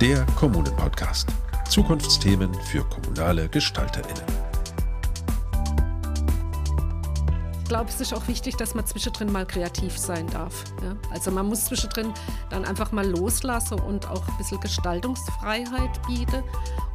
der Kommunen-Podcast. Zukunftsthemen für kommunale GestalterInnen. Ich glaube, es ist auch wichtig, dass man zwischendrin mal kreativ sein darf. Ja? Also man muss zwischendrin dann einfach mal loslassen und auch ein bisschen Gestaltungsfreiheit bieten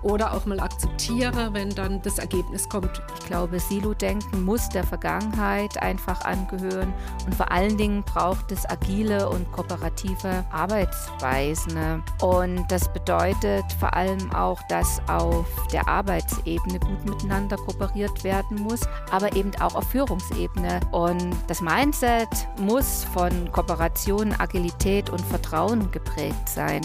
oder auch mal akzeptiere, wenn dann das Ergebnis kommt. Ich glaube, Silo-Denken muss der Vergangenheit einfach angehören und vor allen Dingen braucht es agile und kooperative Arbeitsweisen. Und das bedeutet vor allem auch, dass auf der Arbeitsebene gut miteinander kooperiert werden muss, aber eben auch auf Führungsebene. Und das Mindset muss von Kooperation, Agilität und Vertrauen geprägt sein.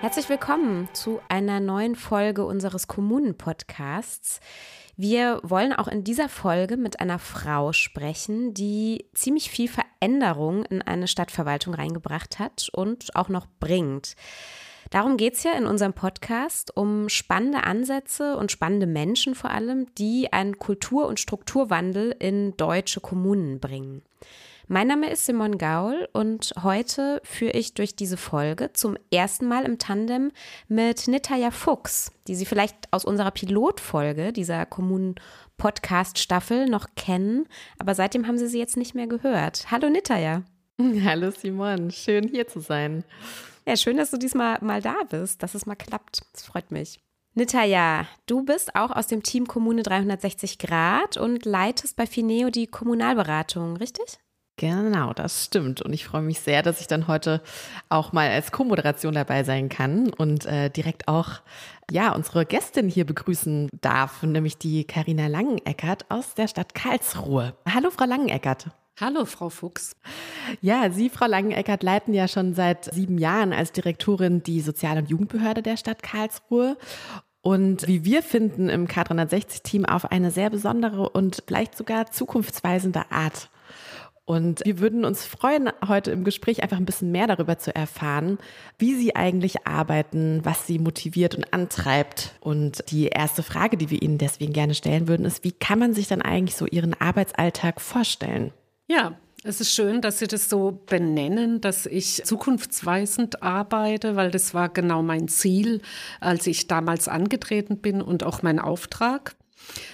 Herzlich willkommen zu einer neuen Folge unseres Kommunen-Podcasts. Wir wollen auch in dieser Folge mit einer Frau sprechen, die ziemlich viel Veränderung in eine Stadtverwaltung reingebracht hat und auch noch bringt. Darum geht es ja in unserem Podcast um spannende Ansätze und spannende Menschen vor allem, die einen Kultur- und Strukturwandel in deutsche Kommunen bringen. Mein Name ist Simon Gaul und heute führe ich durch diese Folge zum ersten Mal im Tandem mit Nitaya Fuchs, die Sie vielleicht aus unserer Pilotfolge dieser Kommunen-Podcast-Staffel noch kennen, aber seitdem haben Sie sie jetzt nicht mehr gehört. Hallo Nitaya. Hallo Simon, schön hier zu sein. Ja, schön, dass du diesmal mal da bist, dass es mal klappt. Das freut mich. Nitaya, du bist auch aus dem Team Kommune 360 Grad und leitest bei Fineo die Kommunalberatung, richtig? Genau, das stimmt. Und ich freue mich sehr, dass ich dann heute auch mal als Co-Moderation dabei sein kann und äh, direkt auch ja unsere Gästin hier begrüßen darf, nämlich die Karina Langeneckert aus der Stadt Karlsruhe. Hallo, Frau Langeneckert. Hallo, Frau Fuchs. Ja, Sie, Frau Langeneckert, leiten ja schon seit sieben Jahren als Direktorin die Sozial- und Jugendbehörde der Stadt Karlsruhe und wie wir finden im K360-Team auf eine sehr besondere und vielleicht sogar zukunftsweisende Art. Und wir würden uns freuen, heute im Gespräch einfach ein bisschen mehr darüber zu erfahren, wie Sie eigentlich arbeiten, was Sie motiviert und antreibt. Und die erste Frage, die wir Ihnen deswegen gerne stellen würden, ist, wie kann man sich dann eigentlich so Ihren Arbeitsalltag vorstellen? Ja, es ist schön, dass Sie das so benennen, dass ich zukunftsweisend arbeite, weil das war genau mein Ziel, als ich damals angetreten bin und auch mein Auftrag.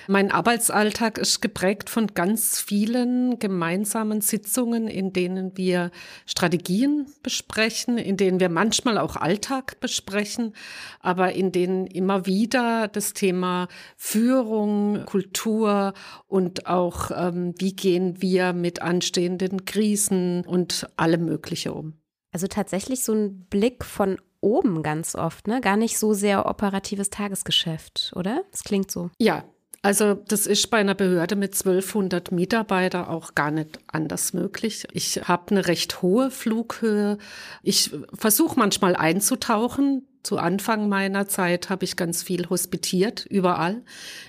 Mein Arbeitsalltag ist geprägt von ganz vielen gemeinsamen Sitzungen, in denen wir Strategien besprechen, in denen wir manchmal auch Alltag besprechen, aber in denen immer wieder das Thema Führung, Kultur und auch ähm, wie gehen wir mit anstehenden Krisen und allem Mögliche um. Also tatsächlich so ein Blick von oben ganz oft, ne? Gar nicht so sehr operatives Tagesgeschäft, oder? Das klingt so. Ja, also das ist bei einer Behörde mit 1200 Mitarbeitern auch gar nicht anders möglich. Ich habe eine recht hohe Flughöhe. Ich versuche manchmal einzutauchen, zu Anfang meiner Zeit habe ich ganz viel hospitiert, überall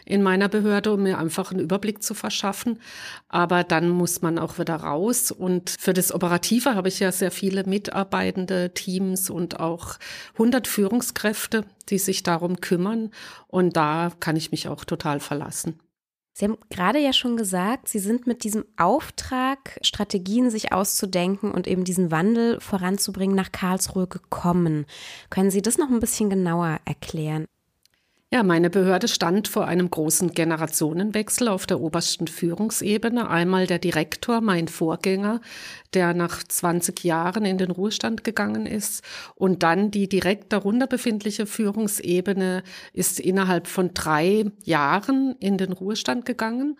in meiner Behörde, um mir einfach einen Überblick zu verschaffen. Aber dann muss man auch wieder raus. Und für das Operative habe ich ja sehr viele mitarbeitende Teams und auch 100 Führungskräfte, die sich darum kümmern. Und da kann ich mich auch total verlassen. Sie haben gerade ja schon gesagt, Sie sind mit diesem Auftrag, Strategien sich auszudenken und eben diesen Wandel voranzubringen, nach Karlsruhe gekommen. Können Sie das noch ein bisschen genauer erklären? Ja, meine Behörde stand vor einem großen Generationenwechsel auf der obersten Führungsebene. Einmal der Direktor, mein Vorgänger, der nach 20 Jahren in den Ruhestand gegangen ist. Und dann die direkt darunter befindliche Führungsebene ist innerhalb von drei Jahren in den Ruhestand gegangen.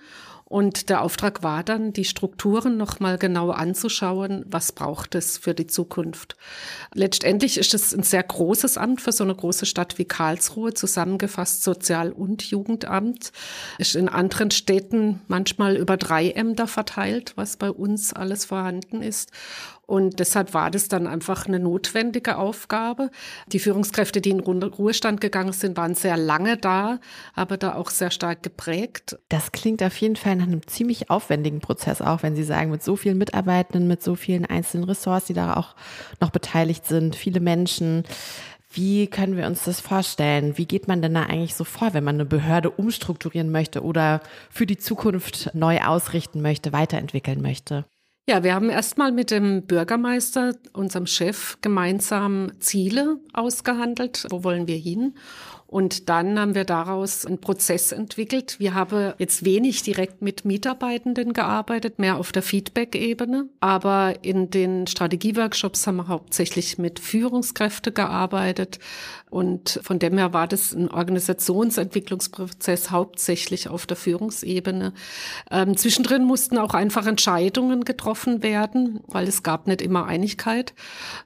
Und der Auftrag war dann, die Strukturen nochmal genau anzuschauen, was braucht es für die Zukunft. Letztendlich ist es ein sehr großes Amt für so eine große Stadt wie Karlsruhe, zusammengefasst Sozial- und Jugendamt. Ist in anderen Städten manchmal über drei Ämter verteilt, was bei uns alles vorhanden ist. Und deshalb war das dann einfach eine notwendige Aufgabe. Die Führungskräfte, die in Ruhestand gegangen sind, waren sehr lange da, aber da auch sehr stark geprägt. Das klingt auf jeden Fall nach einem ziemlich aufwendigen Prozess, auch wenn Sie sagen, mit so vielen Mitarbeitenden, mit so vielen einzelnen Ressorts, die da auch noch beteiligt sind, viele Menschen. Wie können wir uns das vorstellen? Wie geht man denn da eigentlich so vor, wenn man eine Behörde umstrukturieren möchte oder für die Zukunft neu ausrichten möchte, weiterentwickeln möchte? Ja, wir haben erstmal mit dem Bürgermeister, unserem Chef, gemeinsam Ziele ausgehandelt. Wo wollen wir hin? Und dann haben wir daraus einen Prozess entwickelt. Wir haben jetzt wenig direkt mit Mitarbeitenden gearbeitet, mehr auf der Feedback-Ebene. Aber in den Strategieworkshops haben wir hauptsächlich mit Führungskräften gearbeitet. Und von dem her war das ein Organisationsentwicklungsprozess hauptsächlich auf der Führungsebene. Ähm, zwischendrin mussten auch einfach Entscheidungen getroffen werden, weil es gab nicht immer Einigkeit.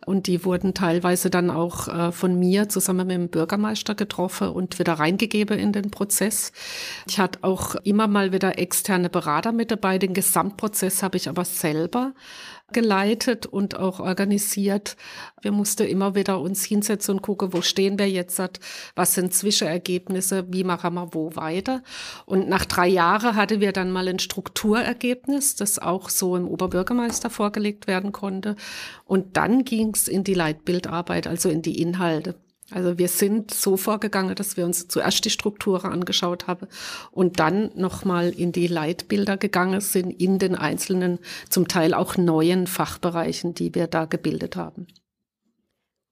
Und die wurden teilweise dann auch äh, von mir zusammen mit dem Bürgermeister getroffen getroffen und wieder reingegeben in den Prozess. Ich hatte auch immer mal wieder externe Berater mit dabei. Den Gesamtprozess habe ich aber selber geleitet und auch organisiert. Wir mussten immer wieder uns hinsetzen und gucken, wo stehen wir jetzt, was sind Zwischenergebnisse, wie machen wir wo weiter. Und nach drei Jahren hatten wir dann mal ein Strukturergebnis, das auch so im Oberbürgermeister vorgelegt werden konnte. Und dann ging es in die Leitbildarbeit, also in die Inhalte. Also wir sind so vorgegangen, dass wir uns zuerst die Strukturen angeschaut haben und dann nochmal in die Leitbilder gegangen sind, in den einzelnen, zum Teil auch neuen Fachbereichen, die wir da gebildet haben.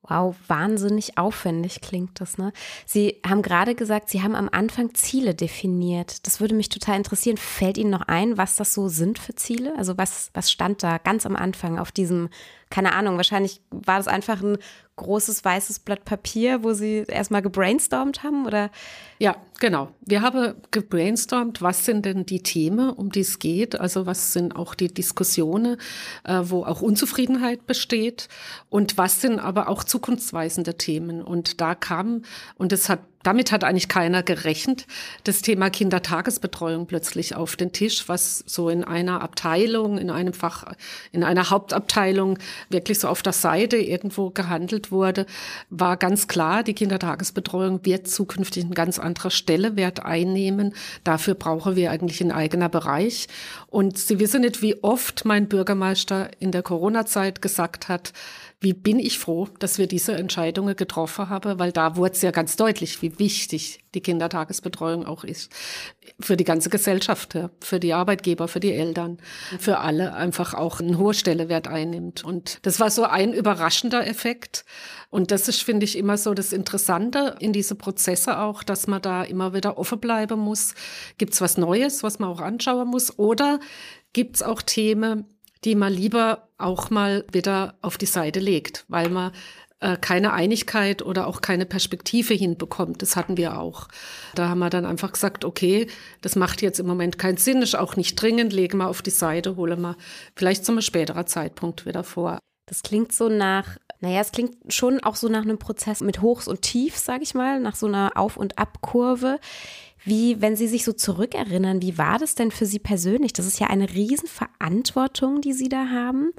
Wow, wahnsinnig aufwendig klingt das, ne? Sie haben gerade gesagt, Sie haben am Anfang Ziele definiert. Das würde mich total interessieren. Fällt Ihnen noch ein, was das so sind für Ziele? Also was, was stand da ganz am Anfang auf diesem, keine Ahnung, wahrscheinlich war das einfach ein großes weißes Blatt Papier, wo Sie erstmal gebrainstormt haben, oder? Ja, genau. Wir haben gebrainstormt, was sind denn die Themen, um die es geht? Also was sind auch die Diskussionen, äh, wo auch Unzufriedenheit besteht? Und was sind aber auch zukunftsweisende Themen? Und da kam, und das hat damit hat eigentlich keiner gerechnet, das Thema Kindertagesbetreuung plötzlich auf den Tisch, was so in einer Abteilung, in einem Fach, in einer Hauptabteilung wirklich so auf der Seite irgendwo gehandelt wurde, war ganz klar, die Kindertagesbetreuung wird zukünftig eine ganz andere Stellewert einnehmen. Dafür brauchen wir eigentlich ein eigener Bereich. Und Sie wissen nicht, wie oft mein Bürgermeister in der Corona-Zeit gesagt hat, wie bin ich froh, dass wir diese Entscheidungen getroffen haben, weil da wurde es ja ganz deutlich, wie wichtig die Kindertagesbetreuung auch ist. Für die ganze Gesellschaft, für die Arbeitgeber, für die Eltern, für alle einfach auch eine hohe Stellewert einnimmt. Und das war so ein überraschender Effekt. Und das ist, finde ich, immer so das Interessante in diese Prozesse auch, dass man da immer wieder offen bleiben muss. Gibt es was Neues, was man auch anschauen muss? Oder gibt es auch Themen, die man lieber auch mal wieder auf die Seite legt, weil man äh, keine Einigkeit oder auch keine Perspektive hinbekommt. Das hatten wir auch. Da haben wir dann einfach gesagt, okay, das macht jetzt im Moment keinen Sinn, ist auch nicht dringend, legen wir auf die Seite, holen wir vielleicht zu einem späteren Zeitpunkt wieder vor. Das klingt so nach, naja, es klingt schon auch so nach einem Prozess mit Hochs und Tiefs, sage ich mal, nach so einer Auf- und Abkurve. Wie, wenn Sie sich so zurückerinnern, wie war das denn für Sie persönlich? Das ist ja eine Riesenverantwortung, die Sie da haben.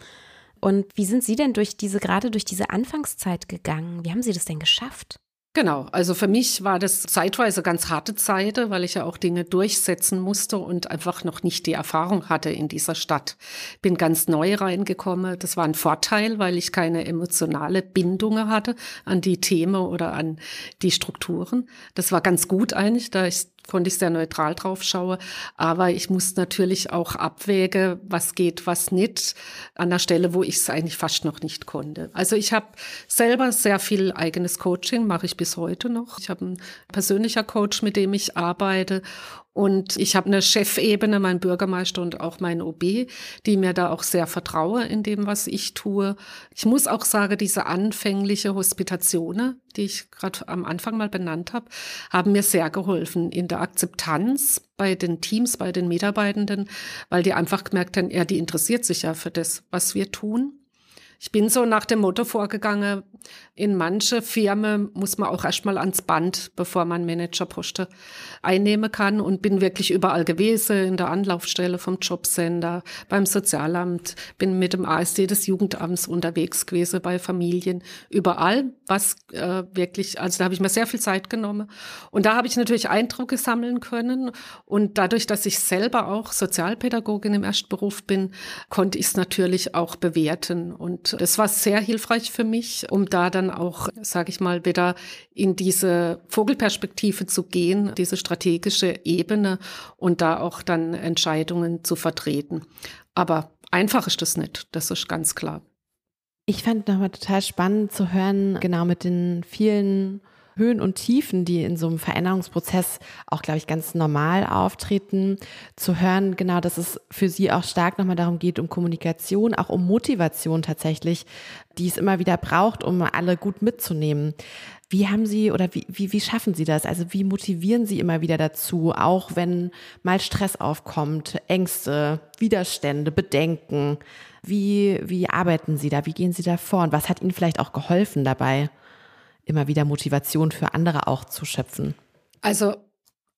Und wie sind Sie denn durch diese, gerade durch diese Anfangszeit gegangen? Wie haben Sie das denn geschafft? Genau, also für mich war das zeitweise ganz harte Zeit, weil ich ja auch Dinge durchsetzen musste und einfach noch nicht die Erfahrung hatte in dieser Stadt. Bin ganz neu reingekommen. Das war ein Vorteil, weil ich keine emotionale Bindung hatte an die Themen oder an die Strukturen. Das war ganz gut eigentlich, da ich konnte ich sehr neutral drauf schaue. Aber ich muss natürlich auch abwägen, was geht, was nicht, an der Stelle, wo ich es eigentlich fast noch nicht konnte. Also ich habe selber sehr viel eigenes Coaching, mache ich bis heute noch. Ich habe einen persönlicher Coach, mit dem ich arbeite und ich habe eine Chefebene, mein Bürgermeister und auch mein OB, die mir da auch sehr vertraue in dem, was ich tue. Ich muss auch sagen, diese anfängliche Hospitationen, die ich gerade am Anfang mal benannt habe, haben mir sehr geholfen in der Akzeptanz bei den Teams, bei den Mitarbeitenden, weil die einfach gemerkt haben, ja, die interessiert sich ja für das, was wir tun. Ich bin so nach dem Motto vorgegangen, in manche Firmen muss man auch erstmal ans Band, bevor man Managerposten einnehmen kann und bin wirklich überall gewesen, in der Anlaufstelle vom Jobcenter, beim Sozialamt, bin mit dem ASD des Jugendamts unterwegs gewesen, bei Familien, überall, was äh, wirklich, also da habe ich mir sehr viel Zeit genommen. Und da habe ich natürlich Eindrücke sammeln können und dadurch, dass ich selber auch Sozialpädagogin im Erstberuf bin, konnte ich es natürlich auch bewerten. Und das war sehr hilfreich für mich, um da dann auch, sage ich mal, wieder in diese Vogelperspektive zu gehen, diese strategische Ebene und da auch dann Entscheidungen zu vertreten. Aber einfach ist das nicht, das ist ganz klar. Ich fand nochmal total spannend zu hören, genau mit den vielen Höhen und Tiefen, die in so einem Veränderungsprozess auch, glaube ich, ganz normal auftreten, zu hören, genau, dass es für Sie auch stark nochmal darum geht, um Kommunikation, auch um Motivation tatsächlich, die es immer wieder braucht, um alle gut mitzunehmen. Wie haben Sie oder wie, wie, wie schaffen Sie das? Also wie motivieren Sie immer wieder dazu, auch wenn mal Stress aufkommt, Ängste, Widerstände, Bedenken? Wie, wie arbeiten Sie da? Wie gehen Sie da vor? Und was hat Ihnen vielleicht auch geholfen dabei? immer wieder Motivation für andere auch zu schöpfen? Also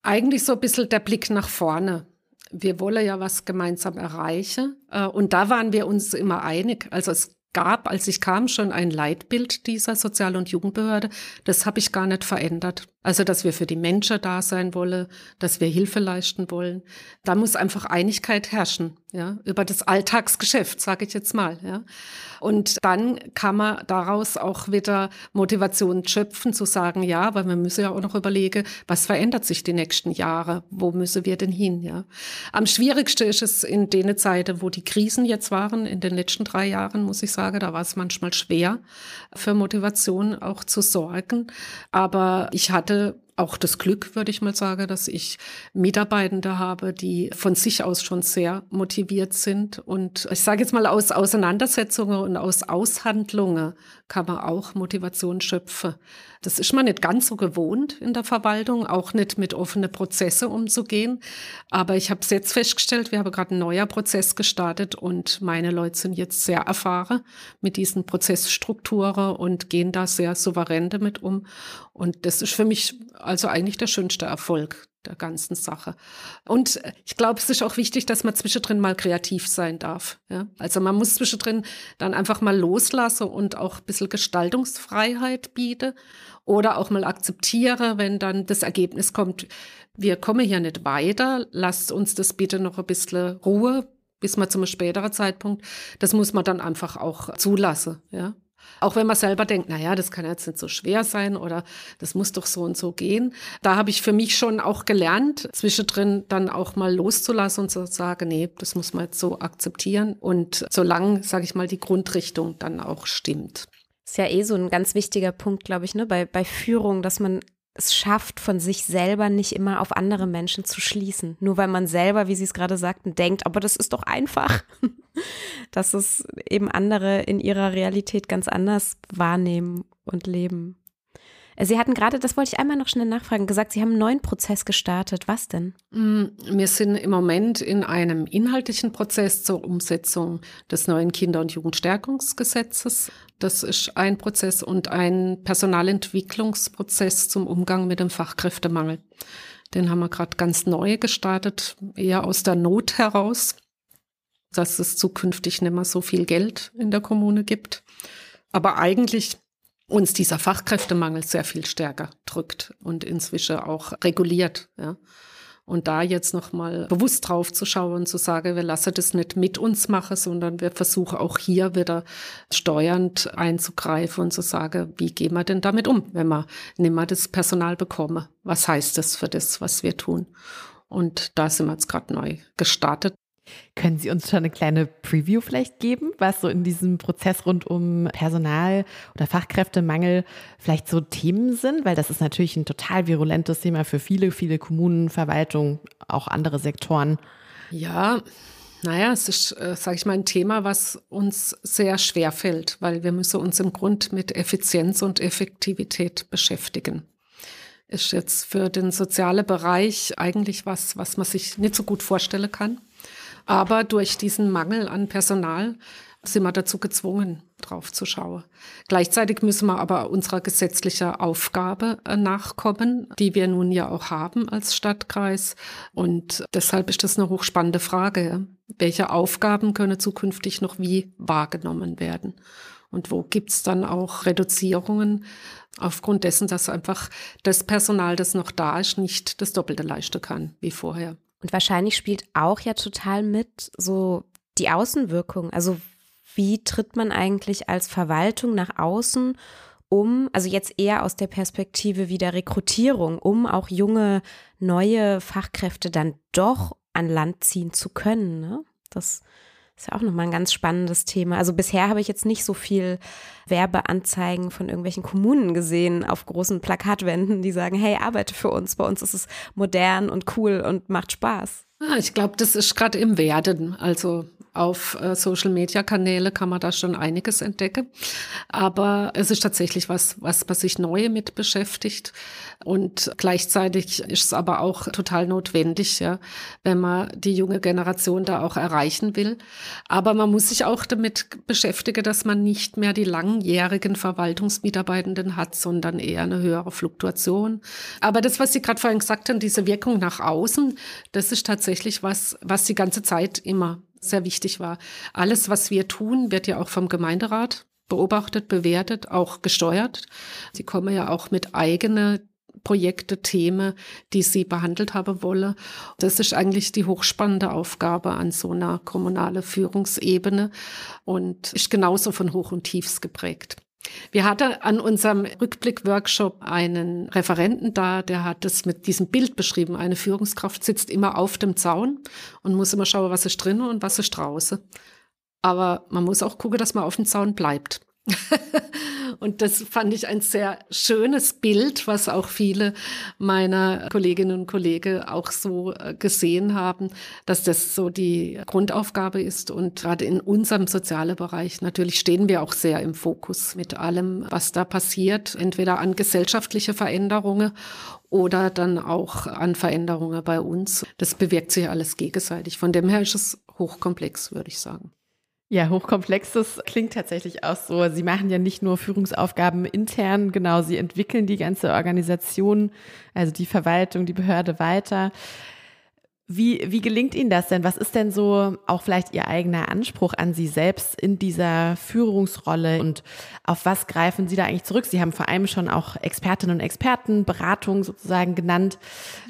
eigentlich so ein bisschen der Blick nach vorne. Wir wollen ja was gemeinsam erreichen. Äh, und da waren wir uns immer einig. Also es gab, als ich kam, schon ein Leitbild dieser Sozial- und Jugendbehörde. Das habe ich gar nicht verändert. Also, dass wir für die Menschen da sein wollen, dass wir Hilfe leisten wollen. Da muss einfach Einigkeit herrschen, ja, über das Alltagsgeschäft, sage ich jetzt mal, ja. Und dann kann man daraus auch wieder Motivation schöpfen, zu sagen, ja, weil wir müssen ja auch noch überlegen, was verändert sich die nächsten Jahre? Wo müssen wir denn hin, ja? Am schwierigsten ist es in den Zeiten, wo die Krisen jetzt waren, in den letzten drei Jahren, muss ich sagen, da war es manchmal schwer, für Motivation auch zu sorgen. Aber ich hatte hatte auch das Glück, würde ich mal sagen, dass ich Mitarbeitende habe, die von sich aus schon sehr motiviert sind. Und ich sage jetzt mal, aus Auseinandersetzungen und aus Aushandlungen kann man auch Motivation schöpfen. Das ist man nicht ganz so gewohnt in der Verwaltung, auch nicht mit offenen Prozesse umzugehen. Aber ich habe es jetzt festgestellt, wir haben gerade ein neuer Prozess gestartet und meine Leute sind jetzt sehr erfahren mit diesen Prozessstrukturen und gehen da sehr souverän damit um. Und das ist für mich also eigentlich der schönste Erfolg der ganzen Sache. Und ich glaube, es ist auch wichtig, dass man zwischendrin mal kreativ sein darf. Ja? Also man muss zwischendrin dann einfach mal loslassen und auch ein bisschen Gestaltungsfreiheit bieten oder auch mal akzeptiere, wenn dann das Ergebnis kommt, wir kommen hier nicht weiter, lasst uns das bitte noch ein bisschen Ruhe, bis mal zum späteren Zeitpunkt. Das muss man dann einfach auch zulassen, ja. Auch wenn man selber denkt, na ja, das kann jetzt nicht so schwer sein oder das muss doch so und so gehen. Da habe ich für mich schon auch gelernt, zwischendrin dann auch mal loszulassen und zu sagen, nee, das muss man jetzt so akzeptieren. Und solange, sage ich mal, die Grundrichtung dann auch stimmt. Ist ja eh so ein ganz wichtiger Punkt, glaube ich, ne, bei, bei Führung, dass man es schafft, von sich selber nicht immer auf andere Menschen zu schließen. Nur weil man selber, wie Sie es gerade sagten, denkt, aber das ist doch einfach. Dass es eben andere in ihrer Realität ganz anders wahrnehmen und leben. Sie hatten gerade, das wollte ich einmal noch schnell nachfragen, gesagt, Sie haben einen neuen Prozess gestartet. Was denn? Mm, wir sind im Moment in einem inhaltlichen Prozess zur Umsetzung des neuen Kinder- und Jugendstärkungsgesetzes. Das ist ein Prozess und ein Personalentwicklungsprozess zum Umgang mit dem Fachkräftemangel. Den haben wir gerade ganz neu gestartet, eher aus der Not heraus, dass es zukünftig nicht mehr so viel Geld in der Kommune gibt. Aber eigentlich uns dieser Fachkräftemangel sehr viel stärker drückt und inzwischen auch reguliert. Ja. Und da jetzt nochmal bewusst drauf zu schauen und zu sagen, wir lassen das nicht mit uns machen, sondern wir versuchen auch hier wieder steuernd einzugreifen und zu sagen, wie gehen wir denn damit um, wenn wir nicht mehr das Personal bekommen? Was heißt das für das, was wir tun? Und da sind wir jetzt gerade neu gestartet. Können Sie uns schon eine kleine Preview vielleicht geben, was so in diesem Prozess rund um Personal oder Fachkräftemangel vielleicht so Themen sind? Weil das ist natürlich ein total virulentes Thema für viele, viele Kommunen, Verwaltungen, auch andere Sektoren. Ja, naja, es ist, äh, sage ich mal, ein Thema, was uns sehr schwer fällt, weil wir müssen uns im Grund mit Effizienz und Effektivität beschäftigen. Ist jetzt für den sozialen Bereich eigentlich was, was man sich nicht so gut vorstellen kann. Aber durch diesen Mangel an Personal sind wir dazu gezwungen, drauf zu schauen. Gleichzeitig müssen wir aber unserer gesetzlichen Aufgabe äh, nachkommen, die wir nun ja auch haben als Stadtkreis. Und deshalb ist das eine hochspannende Frage. Welche Aufgaben können zukünftig noch wie wahrgenommen werden? Und wo gibt's dann auch Reduzierungen aufgrund dessen, dass einfach das Personal, das noch da ist, nicht das Doppelte leisten kann wie vorher? Und wahrscheinlich spielt auch ja total mit so die Außenwirkung. Also wie tritt man eigentlich als Verwaltung nach außen um, also jetzt eher aus der Perspektive wieder Rekrutierung, um auch junge, neue Fachkräfte dann doch an Land ziehen zu können. Ne? Das ist ja auch nochmal ein ganz spannendes Thema. Also bisher habe ich jetzt nicht so viel Werbeanzeigen von irgendwelchen Kommunen gesehen auf großen Plakatwänden, die sagen, hey, arbeite für uns. Bei uns ist es modern und cool und macht Spaß. Ah, ich glaube, das ist gerade im Werden. Also auf äh, Social-Media-Kanäle kann man da schon einiges entdecken. Aber es ist tatsächlich was, was man sich neu mit beschäftigt. Und gleichzeitig ist es aber auch total notwendig, ja, wenn man die junge Generation da auch erreichen will. Aber man muss sich auch damit beschäftigen, dass man nicht mehr die langjährigen Verwaltungsmitarbeitenden hat, sondern eher eine höhere Fluktuation. Aber das, was Sie gerade vorhin gesagt haben, diese Wirkung nach außen, das ist tatsächlich was, was die ganze Zeit immer sehr wichtig war. Alles, was wir tun, wird ja auch vom Gemeinderat beobachtet, bewertet, auch gesteuert. Sie kommen ja auch mit eigenen Projekte, Themen, die sie behandelt haben wolle. Das ist eigentlich die hochspannende Aufgabe an so einer kommunalen Führungsebene und ist genauso von Hoch und Tiefs geprägt. Wir hatten an unserem Rückblick-Workshop einen Referenten da, der hat es mit diesem Bild beschrieben. Eine Führungskraft sitzt immer auf dem Zaun und muss immer schauen, was ist drinnen und was ist draußen. Aber man muss auch gucken, dass man auf dem Zaun bleibt. und das fand ich ein sehr schönes Bild, was auch viele meiner Kolleginnen und Kollegen auch so äh, gesehen haben, dass das so die Grundaufgabe ist. Und gerade in unserem sozialen Bereich natürlich stehen wir auch sehr im Fokus mit allem, was da passiert, entweder an gesellschaftliche Veränderungen oder dann auch an Veränderungen bei uns. Das bewirkt sich alles gegenseitig. Von dem her ist es hochkomplex, würde ich sagen. Ja, hochkomplexes klingt tatsächlich auch so. Sie machen ja nicht nur Führungsaufgaben intern, genau, Sie entwickeln die ganze Organisation, also die Verwaltung, die Behörde weiter. Wie, wie gelingt Ihnen das denn? Was ist denn so auch vielleicht Ihr eigener Anspruch an Sie selbst in dieser Führungsrolle und auf was greifen Sie da eigentlich zurück? Sie haben vor allem schon auch Expertinnen und Experten, Beratung sozusagen genannt.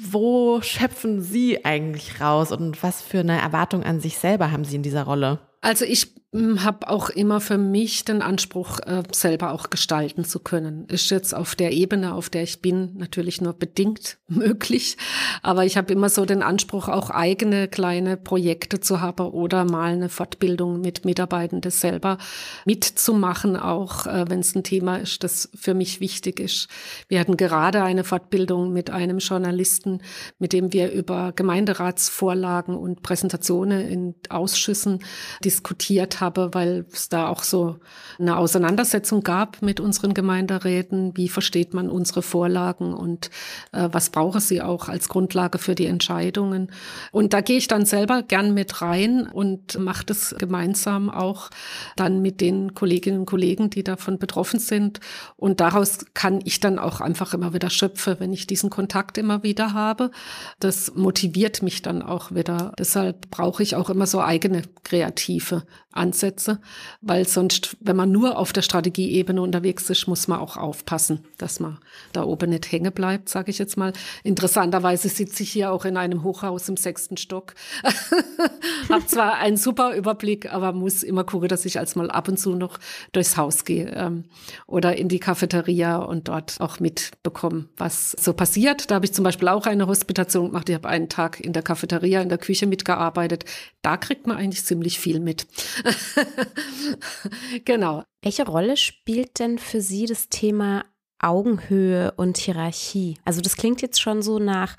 Wo schöpfen Sie eigentlich raus und was für eine Erwartung an sich selber haben Sie in dieser Rolle? Also ich habe auch immer für mich den Anspruch, äh, selber auch gestalten zu können. Ist jetzt auf der Ebene, auf der ich bin, natürlich nur bedingt möglich. Aber ich habe immer so den Anspruch, auch eigene kleine Projekte zu haben oder mal eine Fortbildung mit Mitarbeitenden selber mitzumachen, auch äh, wenn es ein Thema ist, das für mich wichtig ist. Wir hatten gerade eine Fortbildung mit einem Journalisten, mit dem wir über Gemeinderatsvorlagen und Präsentationen in Ausschüssen diskutiert haben habe, weil es da auch so eine Auseinandersetzung gab mit unseren Gemeinderäten. Wie versteht man unsere Vorlagen und äh, was brauche sie auch als Grundlage für die Entscheidungen? Und da gehe ich dann selber gern mit rein und mache das gemeinsam auch dann mit den Kolleginnen und Kollegen, die davon betroffen sind. Und daraus kann ich dann auch einfach immer wieder schöpfen, wenn ich diesen Kontakt immer wieder habe. Das motiviert mich dann auch wieder. Deshalb brauche ich auch immer so eigene kreative Ansätze, weil sonst, wenn man nur auf der Strategieebene unterwegs ist, muss man auch aufpassen, dass man da oben nicht hängen bleibt, sage ich jetzt mal. Interessanterweise sitze ich hier auch in einem Hochhaus im sechsten Stock. Hab zwar einen super Überblick, aber muss immer gucken, dass ich als mal ab und zu noch durchs Haus gehe ähm, oder in die Cafeteria und dort auch mitbekomme, was so passiert. Da habe ich zum Beispiel auch eine Hospitation gemacht. Ich habe einen Tag in der Cafeteria, in der Küche mitgearbeitet. Da kriegt man eigentlich ziemlich viel mit. genau. Welche Rolle spielt denn für Sie das Thema Augenhöhe und Hierarchie? Also das klingt jetzt schon so nach,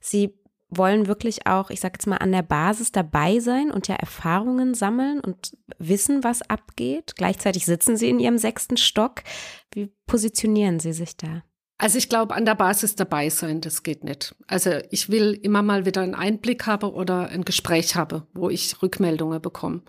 Sie wollen wirklich auch, ich sage jetzt mal, an der Basis dabei sein und ja Erfahrungen sammeln und wissen, was abgeht. Gleichzeitig sitzen Sie in Ihrem sechsten Stock. Wie positionieren Sie sich da? Also ich glaube, an der Basis dabei sein, das geht nicht. Also ich will immer mal wieder einen Einblick haben oder ein Gespräch haben, wo ich Rückmeldungen bekomme.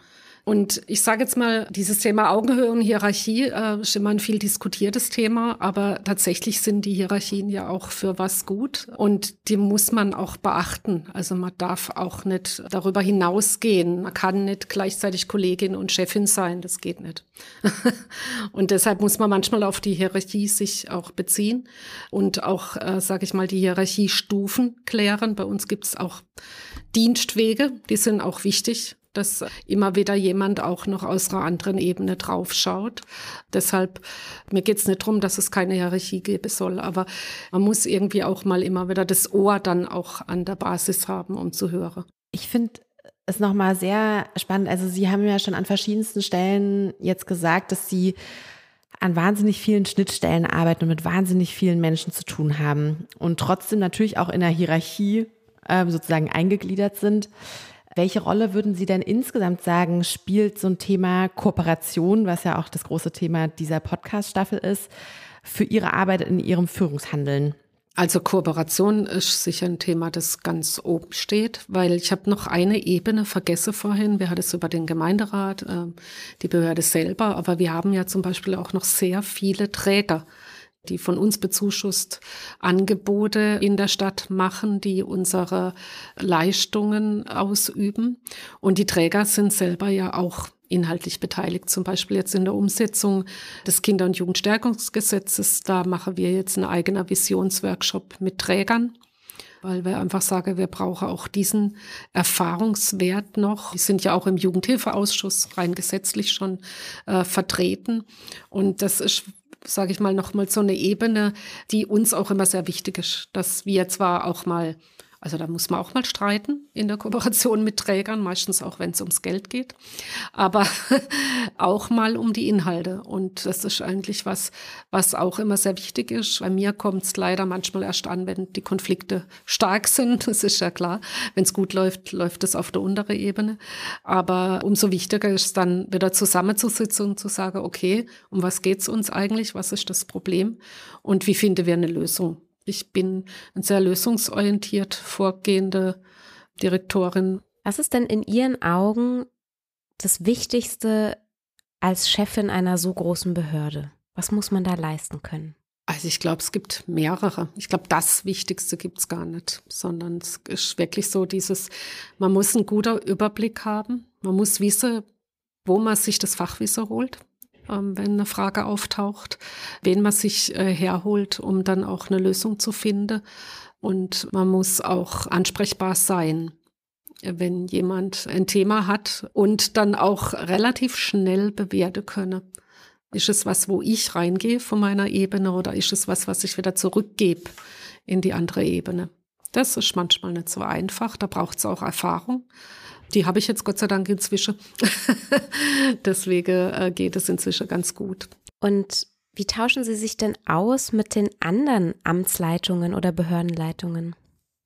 Und ich sage jetzt mal, dieses Thema Augenhöhe und Hierarchie äh, ist immer ein viel diskutiertes Thema, aber tatsächlich sind die Hierarchien ja auch für was gut und die muss man auch beachten. Also man darf auch nicht darüber hinausgehen. Man kann nicht gleichzeitig Kollegin und Chefin sein, das geht nicht. und deshalb muss man manchmal auf die Hierarchie sich auch beziehen und auch, äh, sage ich mal, die Hierarchiestufen klären. Bei uns gibt es auch Dienstwege, die sind auch wichtig dass immer wieder jemand auch noch aus einer anderen Ebene draufschaut. Deshalb, mir geht es nicht darum, dass es keine Hierarchie geben soll, aber man muss irgendwie auch mal immer wieder das Ohr dann auch an der Basis haben, um zu hören. Ich finde es nochmal sehr spannend. Also Sie haben ja schon an verschiedensten Stellen jetzt gesagt, dass Sie an wahnsinnig vielen Schnittstellen arbeiten und mit wahnsinnig vielen Menschen zu tun haben und trotzdem natürlich auch in der Hierarchie äh, sozusagen eingegliedert sind. Welche Rolle würden Sie denn insgesamt sagen, spielt so ein Thema Kooperation, was ja auch das große Thema dieser Podcast-Staffel ist, für Ihre Arbeit in Ihrem Führungshandeln? Also Kooperation ist sicher ein Thema, das ganz oben steht, weil ich habe noch eine Ebene vergessen vorhin. Wir hatten es über den Gemeinderat, äh, die Behörde selber, aber wir haben ja zum Beispiel auch noch sehr viele Träger, die von uns bezuschusst Angebote in der Stadt machen, die unsere Leistungen ausüben. Und die Träger sind selber ja auch inhaltlich beteiligt, zum Beispiel jetzt in der Umsetzung des Kinder- und Jugendstärkungsgesetzes. Da machen wir jetzt einen eigenen Visionsworkshop mit Trägern, weil wir einfach sagen, wir brauchen auch diesen Erfahrungswert noch. Wir sind ja auch im Jugendhilfeausschuss rein gesetzlich schon äh, vertreten. Und das ist sage ich mal, nochmal so eine Ebene, die uns auch immer sehr wichtig ist, dass wir zwar auch mal also da muss man auch mal streiten in der Kooperation mit Trägern, meistens auch wenn es ums Geld geht, aber auch mal um die Inhalte. Und das ist eigentlich was, was auch immer sehr wichtig ist. Bei mir kommt es leider manchmal erst an, wenn die Konflikte stark sind. Das ist ja klar. Wenn es gut läuft, läuft es auf der unteren Ebene. Aber umso wichtiger ist es dann wieder zusammenzusitzen und zu sagen, okay, um was geht es uns eigentlich? Was ist das Problem? Und wie finden wir eine Lösung? Ich bin eine sehr lösungsorientiert vorgehende Direktorin. Was ist denn in Ihren Augen das Wichtigste als Chefin einer so großen Behörde? Was muss man da leisten können? Also ich glaube, es gibt mehrere. Ich glaube, das Wichtigste gibt es gar nicht, sondern es ist wirklich so dieses, man muss einen guten Überblick haben, man muss wissen, wo man sich das Fachwissen holt. Ähm, wenn eine Frage auftaucht, wen man sich äh, herholt, um dann auch eine Lösung zu finden. Und man muss auch ansprechbar sein, wenn jemand ein Thema hat und dann auch relativ schnell bewerten könne. Ist es was, wo ich reingehe von meiner Ebene oder ist es was, was ich wieder zurückgebe in die andere Ebene? Das ist manchmal nicht so einfach, da braucht es auch Erfahrung. Die habe ich jetzt Gott sei Dank inzwischen. Deswegen äh, geht es inzwischen ganz gut. Und wie tauschen Sie sich denn aus mit den anderen Amtsleitungen oder Behördenleitungen?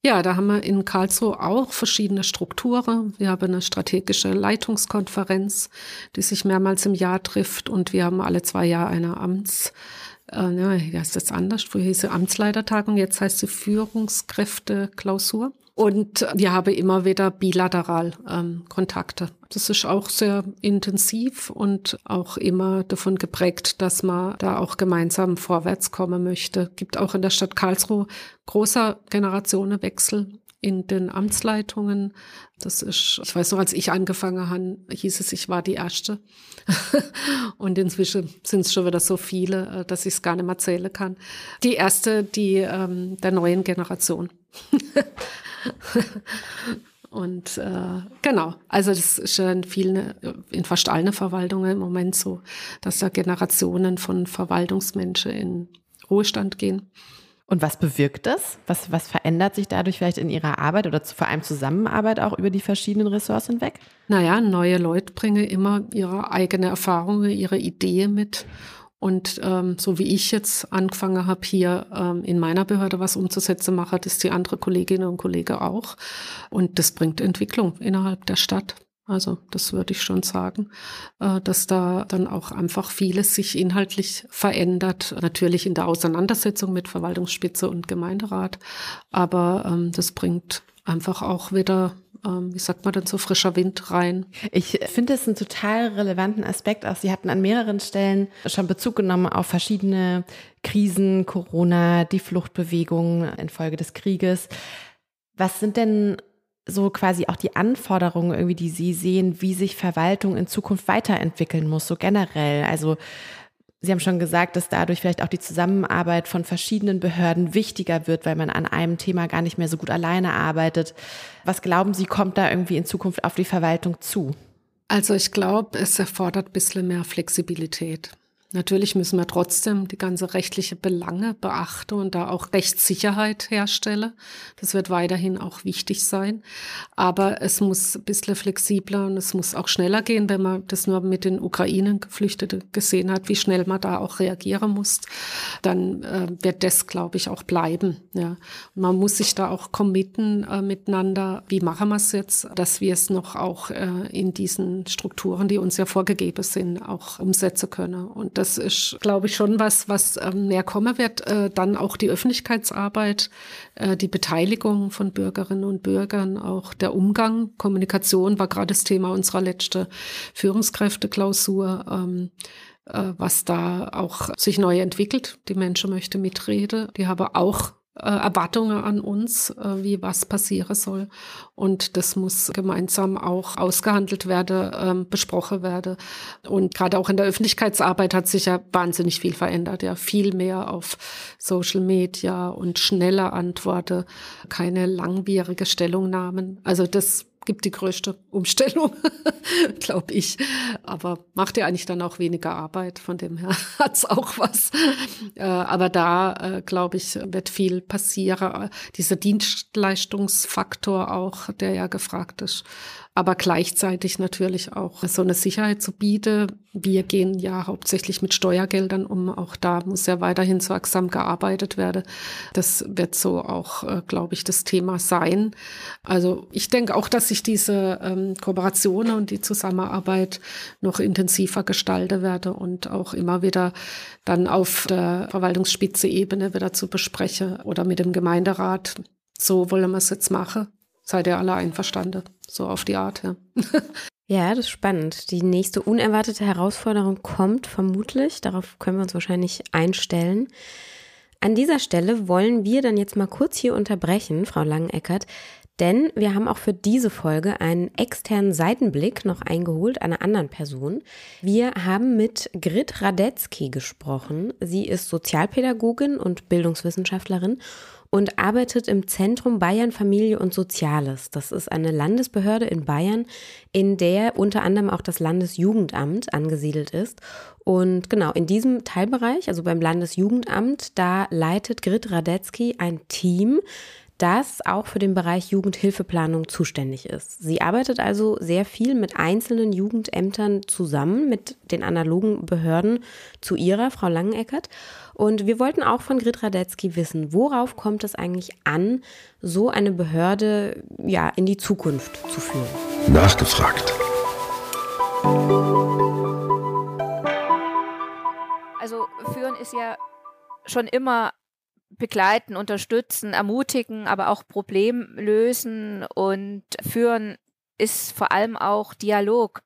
Ja, da haben wir in Karlsruhe auch verschiedene Strukturen. Wir haben eine strategische Leitungskonferenz, die sich mehrmals im Jahr trifft und wir haben alle zwei Jahre eine Amts, äh, ja, heißt das anders? Früher hieß sie Amtsleitertagung, jetzt heißt sie Führungskräfteklausur. Und wir haben immer wieder bilateral ähm, Kontakte. Das ist auch sehr intensiv und auch immer davon geprägt, dass man da auch gemeinsam vorwärts kommen möchte. Gibt auch in der Stadt Karlsruhe großer Generationenwechsel in den Amtsleitungen. Das ist, ich weiß noch, als ich angefangen habe, hieß es, ich war die Erste. und inzwischen sind es schon wieder so viele, äh, dass ich es gar nicht mehr zählen kann. Die Erste, die ähm, der neuen Generation. Und äh, genau, also das ist schon viel in fast allen Verwaltungen im Moment so, dass da Generationen von Verwaltungsmenschen in Ruhestand gehen. Und was bewirkt das? Was, was verändert sich dadurch vielleicht in Ihrer Arbeit oder zu, vor allem Zusammenarbeit auch über die verschiedenen Ressorts hinweg? Naja, neue Leute bringen immer ihre eigene Erfahrungen, ihre Ideen mit. Und ähm, so wie ich jetzt angefangen habe, hier ähm, in meiner Behörde was umzusetzen, mache das die andere Kolleginnen und Kollegen auch. Und das bringt Entwicklung innerhalb der Stadt. Also das würde ich schon sagen, äh, dass da dann auch einfach vieles sich inhaltlich verändert. Natürlich in der Auseinandersetzung mit Verwaltungsspitze und Gemeinderat. Aber ähm, das bringt einfach auch wieder ähm, wie sagt man denn so, frischer Wind rein. Ich finde es einen total relevanten Aspekt auch. Sie hatten an mehreren Stellen schon Bezug genommen auf verschiedene Krisen, Corona, die Fluchtbewegung infolge des Krieges. Was sind denn so quasi auch die Anforderungen irgendwie, die Sie sehen, wie sich Verwaltung in Zukunft weiterentwickeln muss, so generell? Also Sie haben schon gesagt, dass dadurch vielleicht auch die Zusammenarbeit von verschiedenen Behörden wichtiger wird, weil man an einem Thema gar nicht mehr so gut alleine arbeitet. Was glauben Sie, kommt da irgendwie in Zukunft auf die Verwaltung zu? Also ich glaube, es erfordert ein bisschen mehr Flexibilität. Natürlich müssen wir trotzdem die ganze rechtliche Belange beachten und da auch Rechtssicherheit herstellen. Das wird weiterhin auch wichtig sein. Aber es muss ein bisschen flexibler und es muss auch schneller gehen, wenn man das nur mit den Ukraine-Geflüchteten gesehen hat, wie schnell man da auch reagieren muss. Dann äh, wird das, glaube ich, auch bleiben. Ja. Man muss sich da auch committen äh, miteinander. Wie machen wir es jetzt, dass wir es noch auch äh, in diesen Strukturen, die uns ja vorgegeben sind, auch umsetzen können. Und das ist, glaube ich, schon was, was ähm, mehr kommen wird. Äh, dann auch die Öffentlichkeitsarbeit, äh, die Beteiligung von Bürgerinnen und Bürgern, auch der Umgang, Kommunikation war gerade das Thema unserer letzten Führungskräfteklausur. Ähm, äh, was da auch sich neu entwickelt. Die Menschen möchten mitreden. Die haben auch äh, Erwartungen an uns, äh, wie was passieren soll. Und das muss gemeinsam auch ausgehandelt werden, ähm, besprochen werden. Und gerade auch in der Öffentlichkeitsarbeit hat sich ja wahnsinnig viel verändert. Ja, viel mehr auf Social Media und schneller Antworten, keine langwierige Stellungnahmen. Also das gibt die größte Umstellung, glaube ich. Aber macht ja eigentlich dann auch weniger Arbeit, von dem her hat's auch was. Äh, aber da, äh, glaube ich, wird viel passieren. Dieser Dienstleistungsfaktor auch, der ja gefragt ist aber gleichzeitig natürlich auch so eine Sicherheit zu bieten. Wir gehen ja hauptsächlich mit Steuergeldern um. Auch da muss ja weiterhin sorgsam gearbeitet werden. Das wird so auch, äh, glaube ich, das Thema sein. Also ich denke auch, dass sich diese ähm, Kooperation und die Zusammenarbeit noch intensiver gestalten werde und auch immer wieder dann auf der Verwaltungsspitze Ebene wieder zu besprechen oder mit dem Gemeinderat. So wollen wir es jetzt machen. Seid ihr alle einverstanden? So auf die Art, ja. Ja, das ist spannend. Die nächste unerwartete Herausforderung kommt vermutlich. Darauf können wir uns wahrscheinlich einstellen. An dieser Stelle wollen wir dann jetzt mal kurz hier unterbrechen, Frau Langeneckert, denn wir haben auch für diese Folge einen externen Seitenblick noch eingeholt, einer anderen Person. Wir haben mit Grit Radetzky gesprochen. Sie ist Sozialpädagogin und Bildungswissenschaftlerin und arbeitet im Zentrum Bayern Familie und Soziales. Das ist eine Landesbehörde in Bayern, in der unter anderem auch das Landesjugendamt angesiedelt ist. Und genau in diesem Teilbereich, also beim Landesjugendamt, da leitet Grit Radetzky ein Team, das auch für den Bereich Jugendhilfeplanung zuständig ist. Sie arbeitet also sehr viel mit einzelnen Jugendämtern zusammen, mit den analogen Behörden zu ihrer, Frau Langeneckert. Und wir wollten auch von Grit Radetzky wissen, worauf kommt es eigentlich an, so eine Behörde ja in die Zukunft zu führen? Nachgefragt. Also führen ist ja schon immer begleiten, unterstützen, ermutigen, aber auch Problem lösen und führen ist vor allem auch Dialog.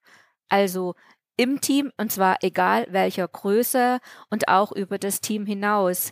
Also im Team und zwar egal welcher Größe und auch über das Team hinaus.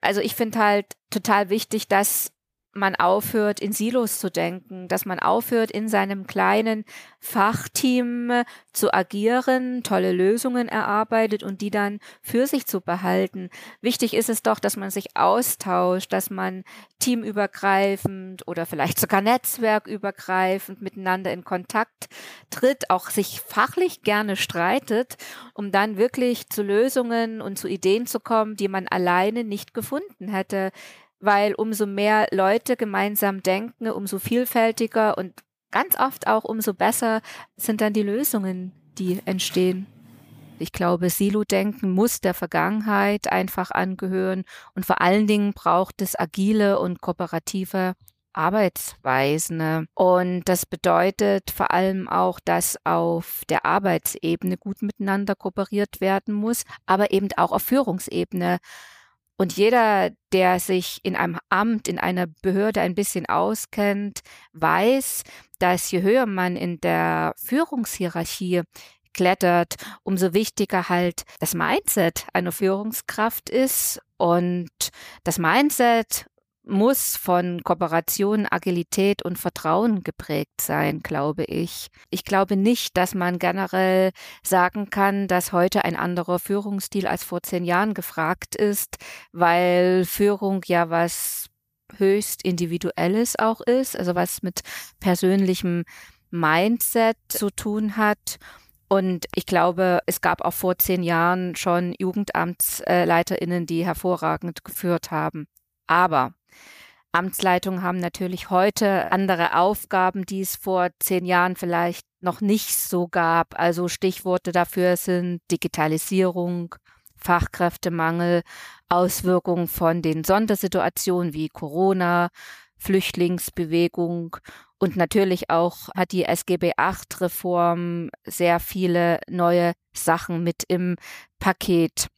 Also ich finde halt total wichtig, dass man aufhört, in Silos zu denken, dass man aufhört, in seinem kleinen Fachteam zu agieren, tolle Lösungen erarbeitet und die dann für sich zu behalten. Wichtig ist es doch, dass man sich austauscht, dass man teamübergreifend oder vielleicht sogar netzwerkübergreifend miteinander in Kontakt tritt, auch sich fachlich gerne streitet, um dann wirklich zu Lösungen und zu Ideen zu kommen, die man alleine nicht gefunden hätte weil umso mehr Leute gemeinsam denken, umso vielfältiger und ganz oft auch umso besser sind dann die Lösungen, die entstehen. Ich glaube, Silo-Denken muss der Vergangenheit einfach angehören und vor allen Dingen braucht es agile und kooperative Arbeitsweisen. Und das bedeutet vor allem auch, dass auf der Arbeitsebene gut miteinander kooperiert werden muss, aber eben auch auf Führungsebene. Und jeder, der sich in einem Amt, in einer Behörde ein bisschen auskennt, weiß, dass je höher man in der Führungshierarchie klettert, umso wichtiger halt das Mindset einer Führungskraft ist. Und das Mindset muss von Kooperation, Agilität und Vertrauen geprägt sein, glaube ich. Ich glaube nicht, dass man generell sagen kann, dass heute ein anderer Führungsstil als vor zehn Jahren gefragt ist, weil Führung ja was höchst individuelles auch ist, also was mit persönlichem Mindset zu tun hat. Und ich glaube, es gab auch vor zehn Jahren schon Jugendamtsleiterinnen, die hervorragend geführt haben. Aber Amtsleitungen haben natürlich heute andere Aufgaben, die es vor zehn Jahren vielleicht noch nicht so gab. Also Stichworte dafür sind Digitalisierung, Fachkräftemangel, Auswirkungen von den Sondersituationen wie Corona, Flüchtlingsbewegung und natürlich auch hat die SGB VIII Reform sehr viele neue Sachen mit im Paket.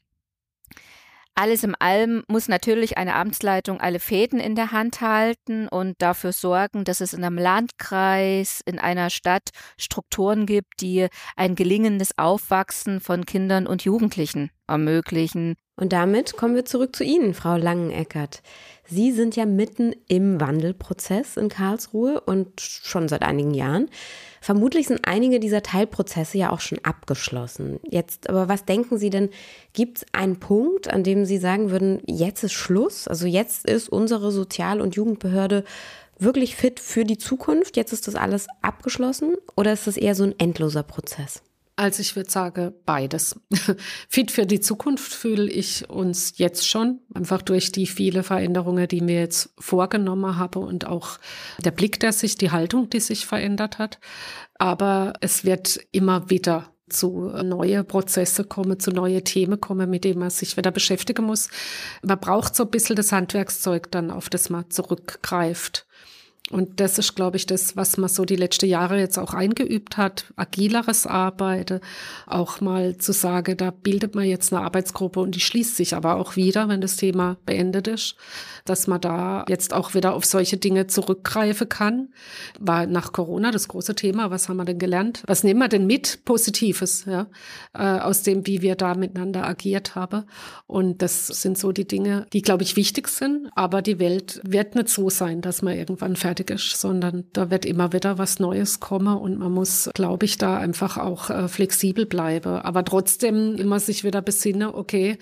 Alles im allem muss natürlich eine Amtsleitung alle Fäden in der Hand halten und dafür sorgen, dass es in einem Landkreis, in einer Stadt Strukturen gibt, die ein gelingendes Aufwachsen von Kindern und Jugendlichen ermöglichen. Und damit kommen wir zurück zu Ihnen, Frau Langeneckert. Sie sind ja mitten im Wandelprozess in Karlsruhe und schon seit einigen Jahren. Vermutlich sind einige dieser Teilprozesse ja auch schon abgeschlossen. Jetzt, aber was denken Sie denn, gibt es einen Punkt, an dem Sie sagen würden, jetzt ist Schluss? Also jetzt ist unsere Sozial- und Jugendbehörde wirklich fit für die Zukunft? Jetzt ist das alles abgeschlossen? Oder ist das eher so ein endloser Prozess? Also ich würde sagen, beides. Fit für die Zukunft fühle ich uns jetzt schon, einfach durch die viele Veränderungen, die mir jetzt vorgenommen habe und auch der Blick, der sich, die Haltung, die sich verändert hat. Aber es wird immer wieder zu neue Prozesse kommen, zu neue Themen kommen, mit denen man sich wieder beschäftigen muss. Man braucht so ein bisschen das Handwerkszeug dann, auf das man zurückgreift. Und das ist, glaube ich, das, was man so die letzten Jahre jetzt auch eingeübt hat, agileres Arbeiten, auch mal zu sagen, da bildet man jetzt eine Arbeitsgruppe und die schließt sich aber auch wieder, wenn das Thema beendet ist, dass man da jetzt auch wieder auf solche Dinge zurückgreifen kann. War nach Corona das große Thema, was haben wir denn gelernt? Was nehmen wir denn mit Positives, ja, äh, aus dem, wie wir da miteinander agiert haben? Und das sind so die Dinge, die, glaube ich, wichtig sind, aber die Welt wird nicht so sein, dass man irgendwann fertig fertig ist, sondern da wird immer wieder was Neues kommen und man muss, glaube ich, da einfach auch äh, flexibel bleiben. Aber trotzdem immer sich wieder besinnen, okay,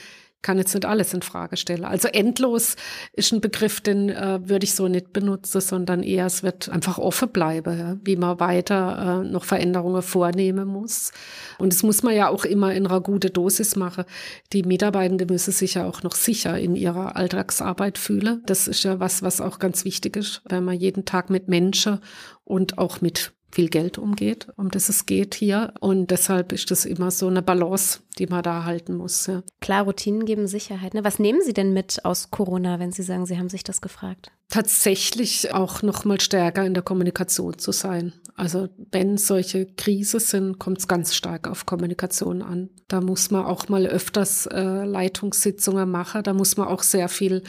kann jetzt nicht alles in Frage stellen. Also endlos ist ein Begriff, den äh, würde ich so nicht benutzen, sondern eher es wird einfach offen bleiben, ja, wie man weiter äh, noch Veränderungen vornehmen muss. Und das muss man ja auch immer in einer guten Dosis machen. Die Mitarbeitenden müssen sich ja auch noch sicher in ihrer Alltagsarbeit fühlen. Das ist ja was, was auch ganz wichtig ist, wenn man jeden Tag mit Menschen und auch mit viel Geld umgeht, um das es geht hier. Und deshalb ist das immer so eine Balance, die man da halten muss. Ja. Klar, Routinen geben Sicherheit. Ne? Was nehmen Sie denn mit aus Corona, wenn Sie sagen, Sie haben sich das gefragt? Tatsächlich auch noch mal stärker in der Kommunikation zu sein. Also wenn solche Krisen sind, kommt es ganz stark auf Kommunikation an. Da muss man auch mal öfters äh, Leitungssitzungen machen. Da muss man auch sehr viel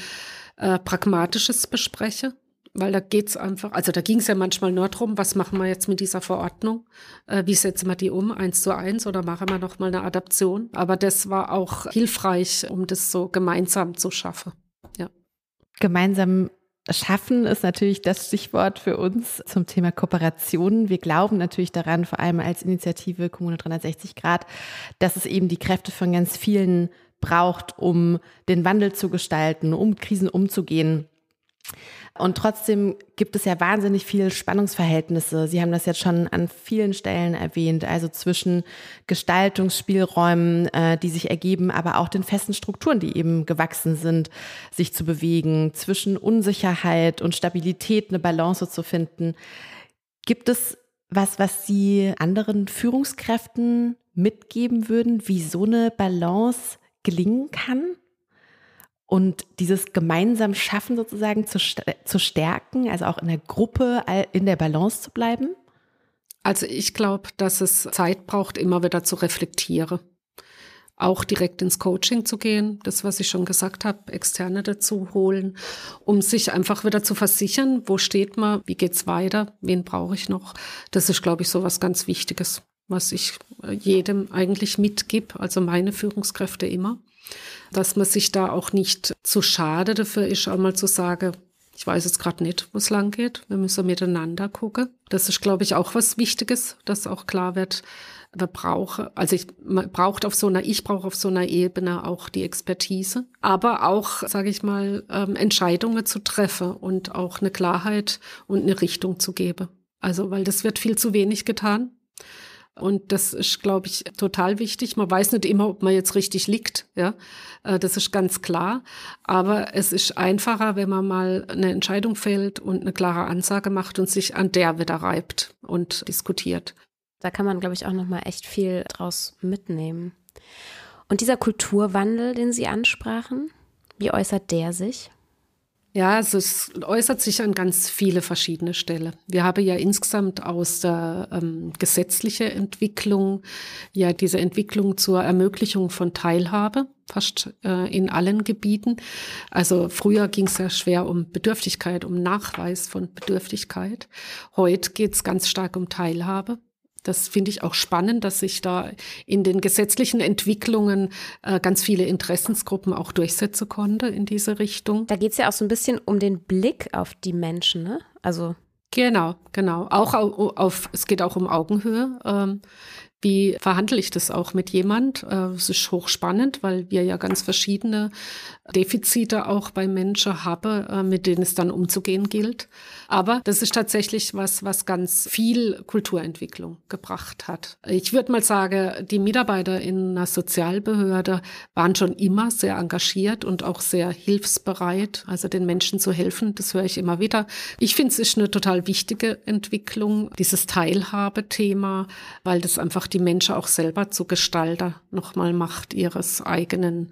äh, Pragmatisches besprechen weil da geht's einfach, also da ging es ja manchmal nur darum, was machen wir jetzt mit dieser Verordnung? Äh, wie setzen wir die um, eins zu eins oder machen wir nochmal eine Adaption? Aber das war auch hilfreich, um das so gemeinsam zu schaffen. Ja. Gemeinsam Schaffen ist natürlich das Stichwort für uns zum Thema Kooperation. Wir glauben natürlich daran, vor allem als Initiative Kommune 360 Grad, dass es eben die Kräfte von ganz vielen braucht, um den Wandel zu gestalten, um Krisen umzugehen. Und trotzdem gibt es ja wahnsinnig viele Spannungsverhältnisse. Sie haben das jetzt schon an vielen Stellen erwähnt, also zwischen Gestaltungsspielräumen, äh, die sich ergeben, aber auch den festen Strukturen, die eben gewachsen sind, sich zu bewegen, zwischen Unsicherheit und Stabilität eine Balance zu finden. Gibt es was, was Sie anderen Führungskräften mitgeben würden, wie so eine Balance gelingen kann? Und dieses gemeinsam Schaffen sozusagen zu, zu stärken, also auch in der Gruppe in der Balance zu bleiben? Also ich glaube, dass es Zeit braucht, immer wieder zu reflektieren. Auch direkt ins Coaching zu gehen, das, was ich schon gesagt habe, Externe dazu holen, um sich einfach wieder zu versichern, wo steht man, wie geht's weiter, wen brauche ich noch. Das ist, glaube ich, so was ganz Wichtiges, was ich jedem eigentlich mitgib, also meine Führungskräfte immer dass man sich da auch nicht zu schade dafür ist, auch mal zu sagen, Ich weiß jetzt gerade nicht, wo es lang geht. Wir müssen miteinander gucken. Das ist, glaube ich, auch was Wichtiges, dass auch klar wird, wir brauchen, also ich man braucht auf so einer, ich brauche auf so einer Ebene auch die Expertise, aber auch, sage ich mal, ähm, Entscheidungen zu treffen und auch eine Klarheit und eine Richtung zu geben. Also, weil das wird viel zu wenig getan. Und das ist, glaube ich, total wichtig. Man weiß nicht immer, ob man jetzt richtig liegt. Ja, äh, das ist ganz klar. Aber es ist einfacher, wenn man mal eine Entscheidung fällt und eine klare Ansage macht und sich an der wieder reibt und diskutiert. Da kann man, glaube ich, auch noch mal echt viel draus mitnehmen. Und dieser Kulturwandel, den Sie ansprachen, wie äußert der sich? Ja, also es äußert sich an ganz viele verschiedene Stellen. Wir haben ja insgesamt aus der ähm, gesetzlichen Entwicklung ja diese Entwicklung zur Ermöglichung von Teilhabe fast äh, in allen Gebieten. Also früher ging es ja schwer um Bedürftigkeit, um Nachweis von Bedürftigkeit. Heute geht es ganz stark um Teilhabe. Das finde ich auch spannend, dass sich da in den gesetzlichen Entwicklungen äh, ganz viele Interessensgruppen auch durchsetzen konnte in diese Richtung. Da geht es ja auch so ein bisschen um den Blick auf die Menschen, ne? Also Genau, genau. Auch auf, es geht auch um Augenhöhe. Ähm, wie verhandle ich das auch mit jemand? Äh, es ist hochspannend, weil wir ja ganz verschiedene Defizite auch bei Menschen haben, äh, mit denen es dann umzugehen gilt. Aber das ist tatsächlich was, was ganz viel Kulturentwicklung gebracht hat. Ich würde mal sagen, die Mitarbeiter in einer Sozialbehörde waren schon immer sehr engagiert und auch sehr hilfsbereit, also den Menschen zu helfen. Das höre ich immer wieder. Ich finde, es ist eine total wichtige Entwicklung, dieses Teilhabethema, weil das einfach die Menschen auch selber zu Gestalter nochmal macht ihres eigenen,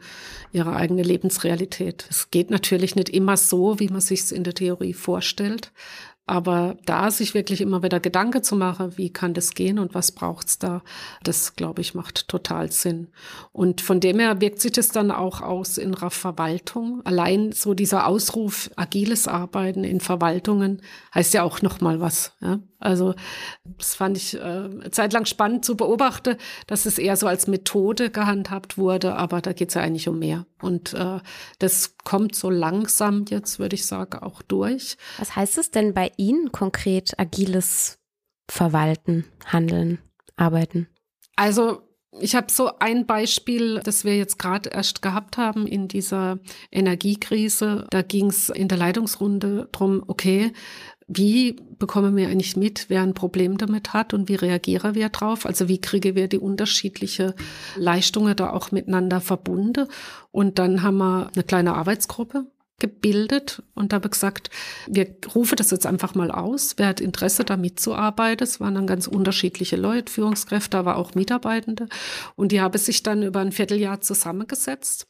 ihrer eigenen Lebensrealität. Es geht natürlich nicht immer so, wie man sich es in der Theorie vorstellt. Aber da sich wirklich immer wieder Gedanken zu machen, wie kann das gehen und was braucht's da, das glaube ich macht total Sinn. Und von dem her wirkt sich das dann auch aus in der Verwaltung. Allein so dieser Ausruf agiles Arbeiten in Verwaltungen heißt ja auch noch mal was. Ja? Also das fand ich äh, zeitlang spannend zu beobachten, dass es eher so als Methode gehandhabt wurde, aber da geht es ja eigentlich um mehr. Und äh, das kommt so langsam jetzt, würde ich sagen, auch durch. Was heißt es denn bei Ihnen konkret, agiles Verwalten, Handeln, Arbeiten? Also ich habe so ein Beispiel, das wir jetzt gerade erst gehabt haben in dieser Energiekrise. Da ging es in der Leitungsrunde drum, okay, wie bekommen wir eigentlich mit, wer ein Problem damit hat und wie reagieren wir drauf? Also wie kriegen wir die unterschiedlichen Leistungen da auch miteinander verbunden? Und dann haben wir eine kleine Arbeitsgruppe gebildet und habe gesagt, wir rufen das jetzt einfach mal aus. Wer hat Interesse, da mitzuarbeiten? Es waren dann ganz unterschiedliche Leute, Führungskräfte, aber auch Mitarbeitende. Und die haben sich dann über ein Vierteljahr zusammengesetzt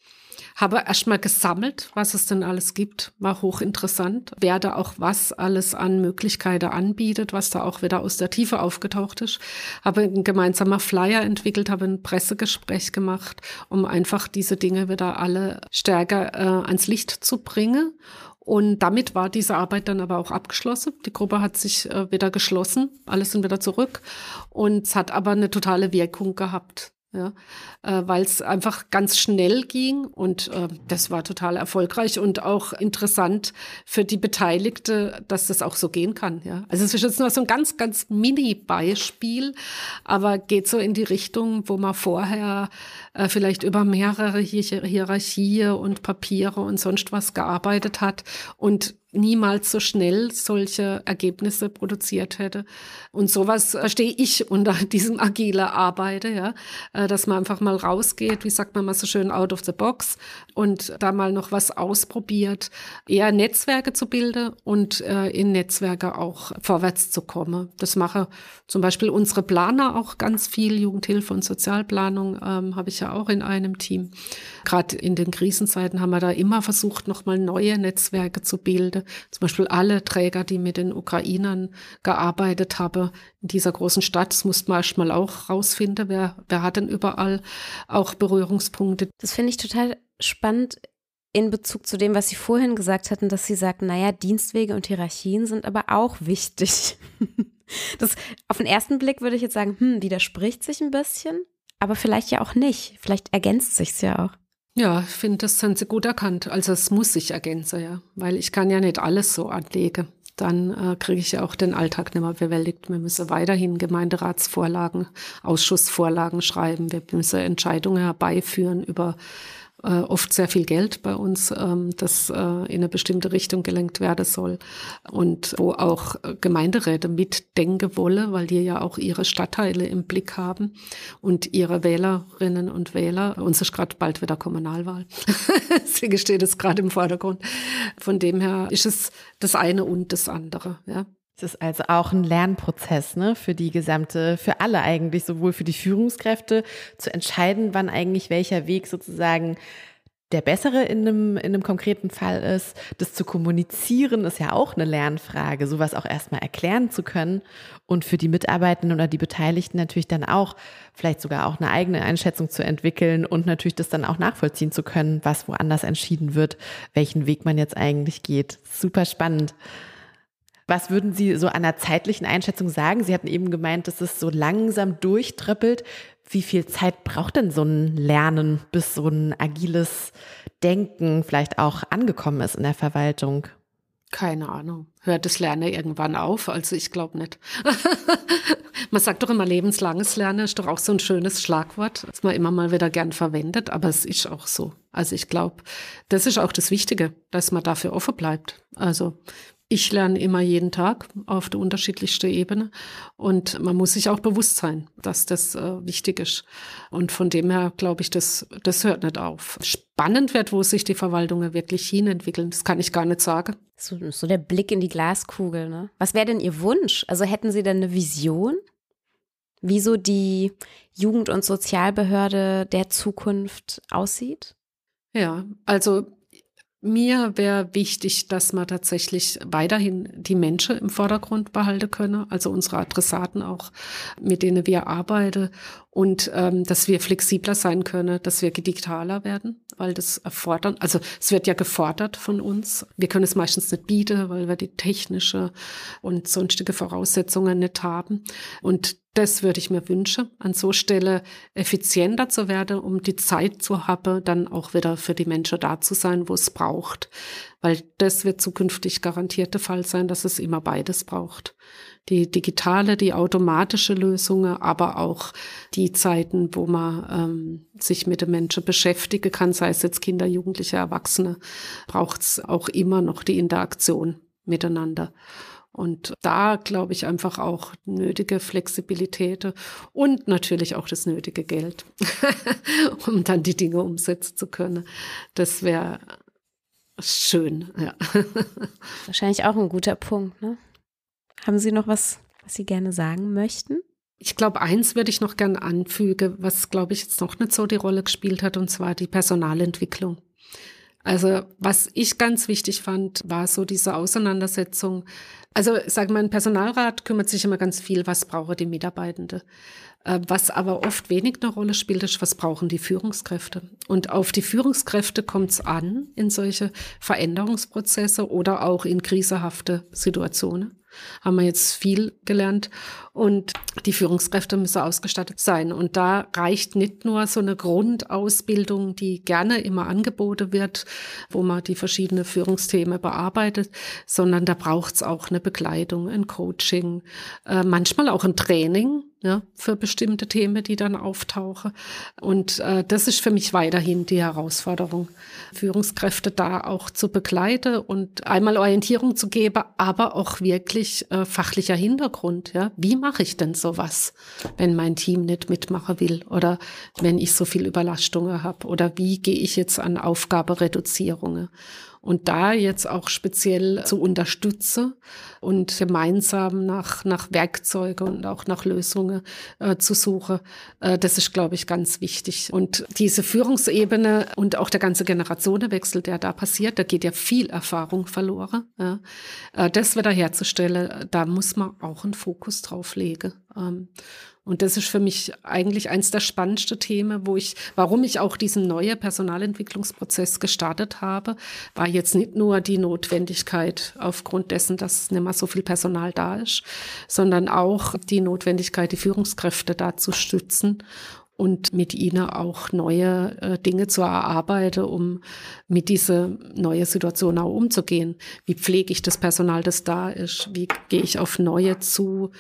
habe erstmal gesammelt, was es denn alles gibt. War hochinteressant. Wer da auch was alles an Möglichkeiten anbietet, was da auch wieder aus der Tiefe aufgetaucht ist. Habe ein gemeinsamer Flyer entwickelt, habe ein Pressegespräch gemacht, um einfach diese Dinge wieder alle stärker äh, ans Licht zu bringen. Und damit war diese Arbeit dann aber auch abgeschlossen. Die Gruppe hat sich äh, wieder geschlossen, alles sind wieder zurück. Und es hat aber eine totale Wirkung gehabt ja, äh, weil es einfach ganz schnell ging und äh, das war total erfolgreich und auch interessant für die Beteiligte, dass das auch so gehen kann. Ja, also es ist jetzt nur so ein ganz, ganz Mini-Beispiel, aber geht so in die Richtung, wo man vorher äh, vielleicht über mehrere Hier Hierarchie und Papiere und sonst was gearbeitet hat und niemals so schnell solche Ergebnisse produziert hätte. Und sowas verstehe ich unter diesem agile Arbeiten, ja, äh, dass man einfach mal rausgeht, wie sagt man mal so schön, out of the box und da mal noch was ausprobiert, eher Netzwerke zu bilden und äh, in Netzwerke auch vorwärts zu kommen. Das mache zum Beispiel unsere Planer auch ganz viel, Jugendhilfe und Sozialplanung ähm, habe ich ja auch in einem Team. Gerade in den Krisenzeiten haben wir da immer versucht, nochmal neue Netzwerke zu bilden zum Beispiel alle Träger, die mit den Ukrainern gearbeitet haben in dieser großen Stadt, das musste man erstmal auch rausfinden, wer, wer hat denn überall auch Berührungspunkte. Das finde ich total spannend in Bezug zu dem, was Sie vorhin gesagt hatten, dass Sie sagten, naja, Dienstwege und Hierarchien sind aber auch wichtig. Das, auf den ersten Blick würde ich jetzt sagen, hm, widerspricht sich ein bisschen, aber vielleicht ja auch nicht. Vielleicht ergänzt sich es ja auch. Ja, ich finde, das haben Sie gut erkannt. Also es muss sich ergänzen, ja, weil ich kann ja nicht alles so anlegen. Dann äh, kriege ich ja auch den Alltag nicht mehr bewältigt. Wir müssen weiterhin Gemeinderatsvorlagen, Ausschussvorlagen schreiben. Wir müssen Entscheidungen herbeiführen über äh, oft sehr viel Geld bei uns, ähm, das äh, in eine bestimmte Richtung gelenkt werden soll und wo auch Gemeinderäte mitdenken wollen, weil die ja auch ihre Stadtteile im Blick haben und ihre Wählerinnen und Wähler. Uns ist gerade bald wieder Kommunalwahl. Deswegen steht es gerade im Vordergrund. Von dem her ist es das eine und das andere. Ja. Es ist also auch ein Lernprozess ne, für die gesamte, für alle eigentlich, sowohl für die Führungskräfte, zu entscheiden, wann eigentlich welcher Weg sozusagen der bessere in einem, in einem konkreten Fall ist. Das zu kommunizieren ist ja auch eine Lernfrage, sowas auch erstmal erklären zu können und für die Mitarbeitenden oder die Beteiligten natürlich dann auch vielleicht sogar auch eine eigene Einschätzung zu entwickeln und natürlich das dann auch nachvollziehen zu können, was woanders entschieden wird, welchen Weg man jetzt eigentlich geht. Super spannend. Was würden Sie so der zeitlichen Einschätzung sagen? Sie hatten eben gemeint, dass es so langsam durchtrippelt. Wie viel Zeit braucht denn so ein Lernen, bis so ein agiles Denken vielleicht auch angekommen ist in der Verwaltung? Keine Ahnung. Hört das Lernen irgendwann auf? Also ich glaube nicht. man sagt doch immer lebenslanges Lernen, ist doch auch so ein schönes Schlagwort, das man immer mal wieder gern verwendet, aber es ist auch so. Also ich glaube, das ist auch das Wichtige, dass man dafür offen bleibt. Also ich lerne immer jeden Tag auf der unterschiedlichsten Ebene und man muss sich auch bewusst sein, dass das äh, wichtig ist. Und von dem her glaube ich, das, das hört nicht auf. Spannend wird, wo sich die Verwaltungen wirklich hinentwickeln, das kann ich gar nicht sagen. So, so der Blick in die Glaskugel, ne? Was wäre denn Ihr Wunsch? Also hätten Sie denn eine Vision? Wie so die Jugend- und Sozialbehörde der Zukunft aussieht? Ja, also mir wäre wichtig, dass man tatsächlich weiterhin die Menschen im Vordergrund behalten können, also unsere Adressaten auch, mit denen wir arbeiten und ähm, dass wir flexibler sein können, dass wir digitaler werden, weil das erfordern, also es wird ja gefordert von uns. Wir können es meistens nicht bieten, weil wir die technische und sonstige Voraussetzungen nicht haben. Und das würde ich mir wünschen, an so Stelle effizienter zu werden, um die Zeit zu haben, dann auch wieder für die Menschen da zu sein, wo es braucht. Weil das wird zukünftig garantiert der Fall sein, dass es immer beides braucht. Die digitale, die automatische Lösungen, aber auch die Zeiten, wo man ähm, sich mit den Menschen beschäftigen kann, sei es jetzt Kinder, Jugendliche, Erwachsene, braucht es auch immer noch die Interaktion miteinander. Und da glaube ich einfach auch nötige Flexibilität und natürlich auch das nötige Geld, um dann die Dinge umsetzen zu können. Das wäre schön, ja. Wahrscheinlich auch ein guter Punkt. Ne? Haben Sie noch was, was Sie gerne sagen möchten? Ich glaube, eins würde ich noch gern anfügen, was, glaube ich, jetzt noch nicht so die Rolle gespielt hat, und zwar die Personalentwicklung. Also was ich ganz wichtig fand, war so diese Auseinandersetzung also, sag mal, ein Personalrat kümmert sich immer ganz viel, was brauchen die Mitarbeitende. Äh, was aber oft wenig eine Rolle spielt, ist, was brauchen die Führungskräfte. Und auf die Führungskräfte kommt es an in solche Veränderungsprozesse oder auch in krisehafte Situationen haben wir jetzt viel gelernt. Und die Führungskräfte müssen ausgestattet sein. Und da reicht nicht nur so eine Grundausbildung, die gerne immer angeboten wird, wo man die verschiedenen Führungsthemen bearbeitet, sondern da braucht es auch eine Begleitung, ein Coaching, äh, manchmal auch ein Training ja, für bestimmte Themen, die dann auftauchen. Und äh, das ist für mich weiterhin die Herausforderung, Führungskräfte da auch zu begleiten und einmal Orientierung zu geben, aber auch wirklich äh, fachlicher Hintergrund. Ja, wie mache ich denn sowas, wenn mein Team nicht mitmachen will oder wenn ich so viel Überlastungen habe oder wie gehe ich jetzt an Aufgabereduzierungen? Und da jetzt auch speziell zu unterstützen und gemeinsam nach, nach Werkzeuge und auch nach Lösungen äh, zu suchen, äh, das ist, glaube ich, ganz wichtig. Und diese Führungsebene und auch der ganze Generationenwechsel, der da passiert, da geht ja viel Erfahrung verloren. Ja. Äh, das wiederherzustellen, da muss man auch einen Fokus drauf legen. Ähm, und das ist für mich eigentlich eins der spannendsten Themen, wo ich, warum ich auch diesen neuen Personalentwicklungsprozess gestartet habe, war jetzt nicht nur die Notwendigkeit aufgrund dessen, dass nicht mehr so viel Personal da ist, sondern auch die Notwendigkeit, die Führungskräfte da zu stützen und mit ihnen auch neue äh, Dinge zu erarbeiten, um mit dieser neuen Situation auch umzugehen. Wie pflege ich das Personal, das da ist? Wie gehe ich auf neue zu?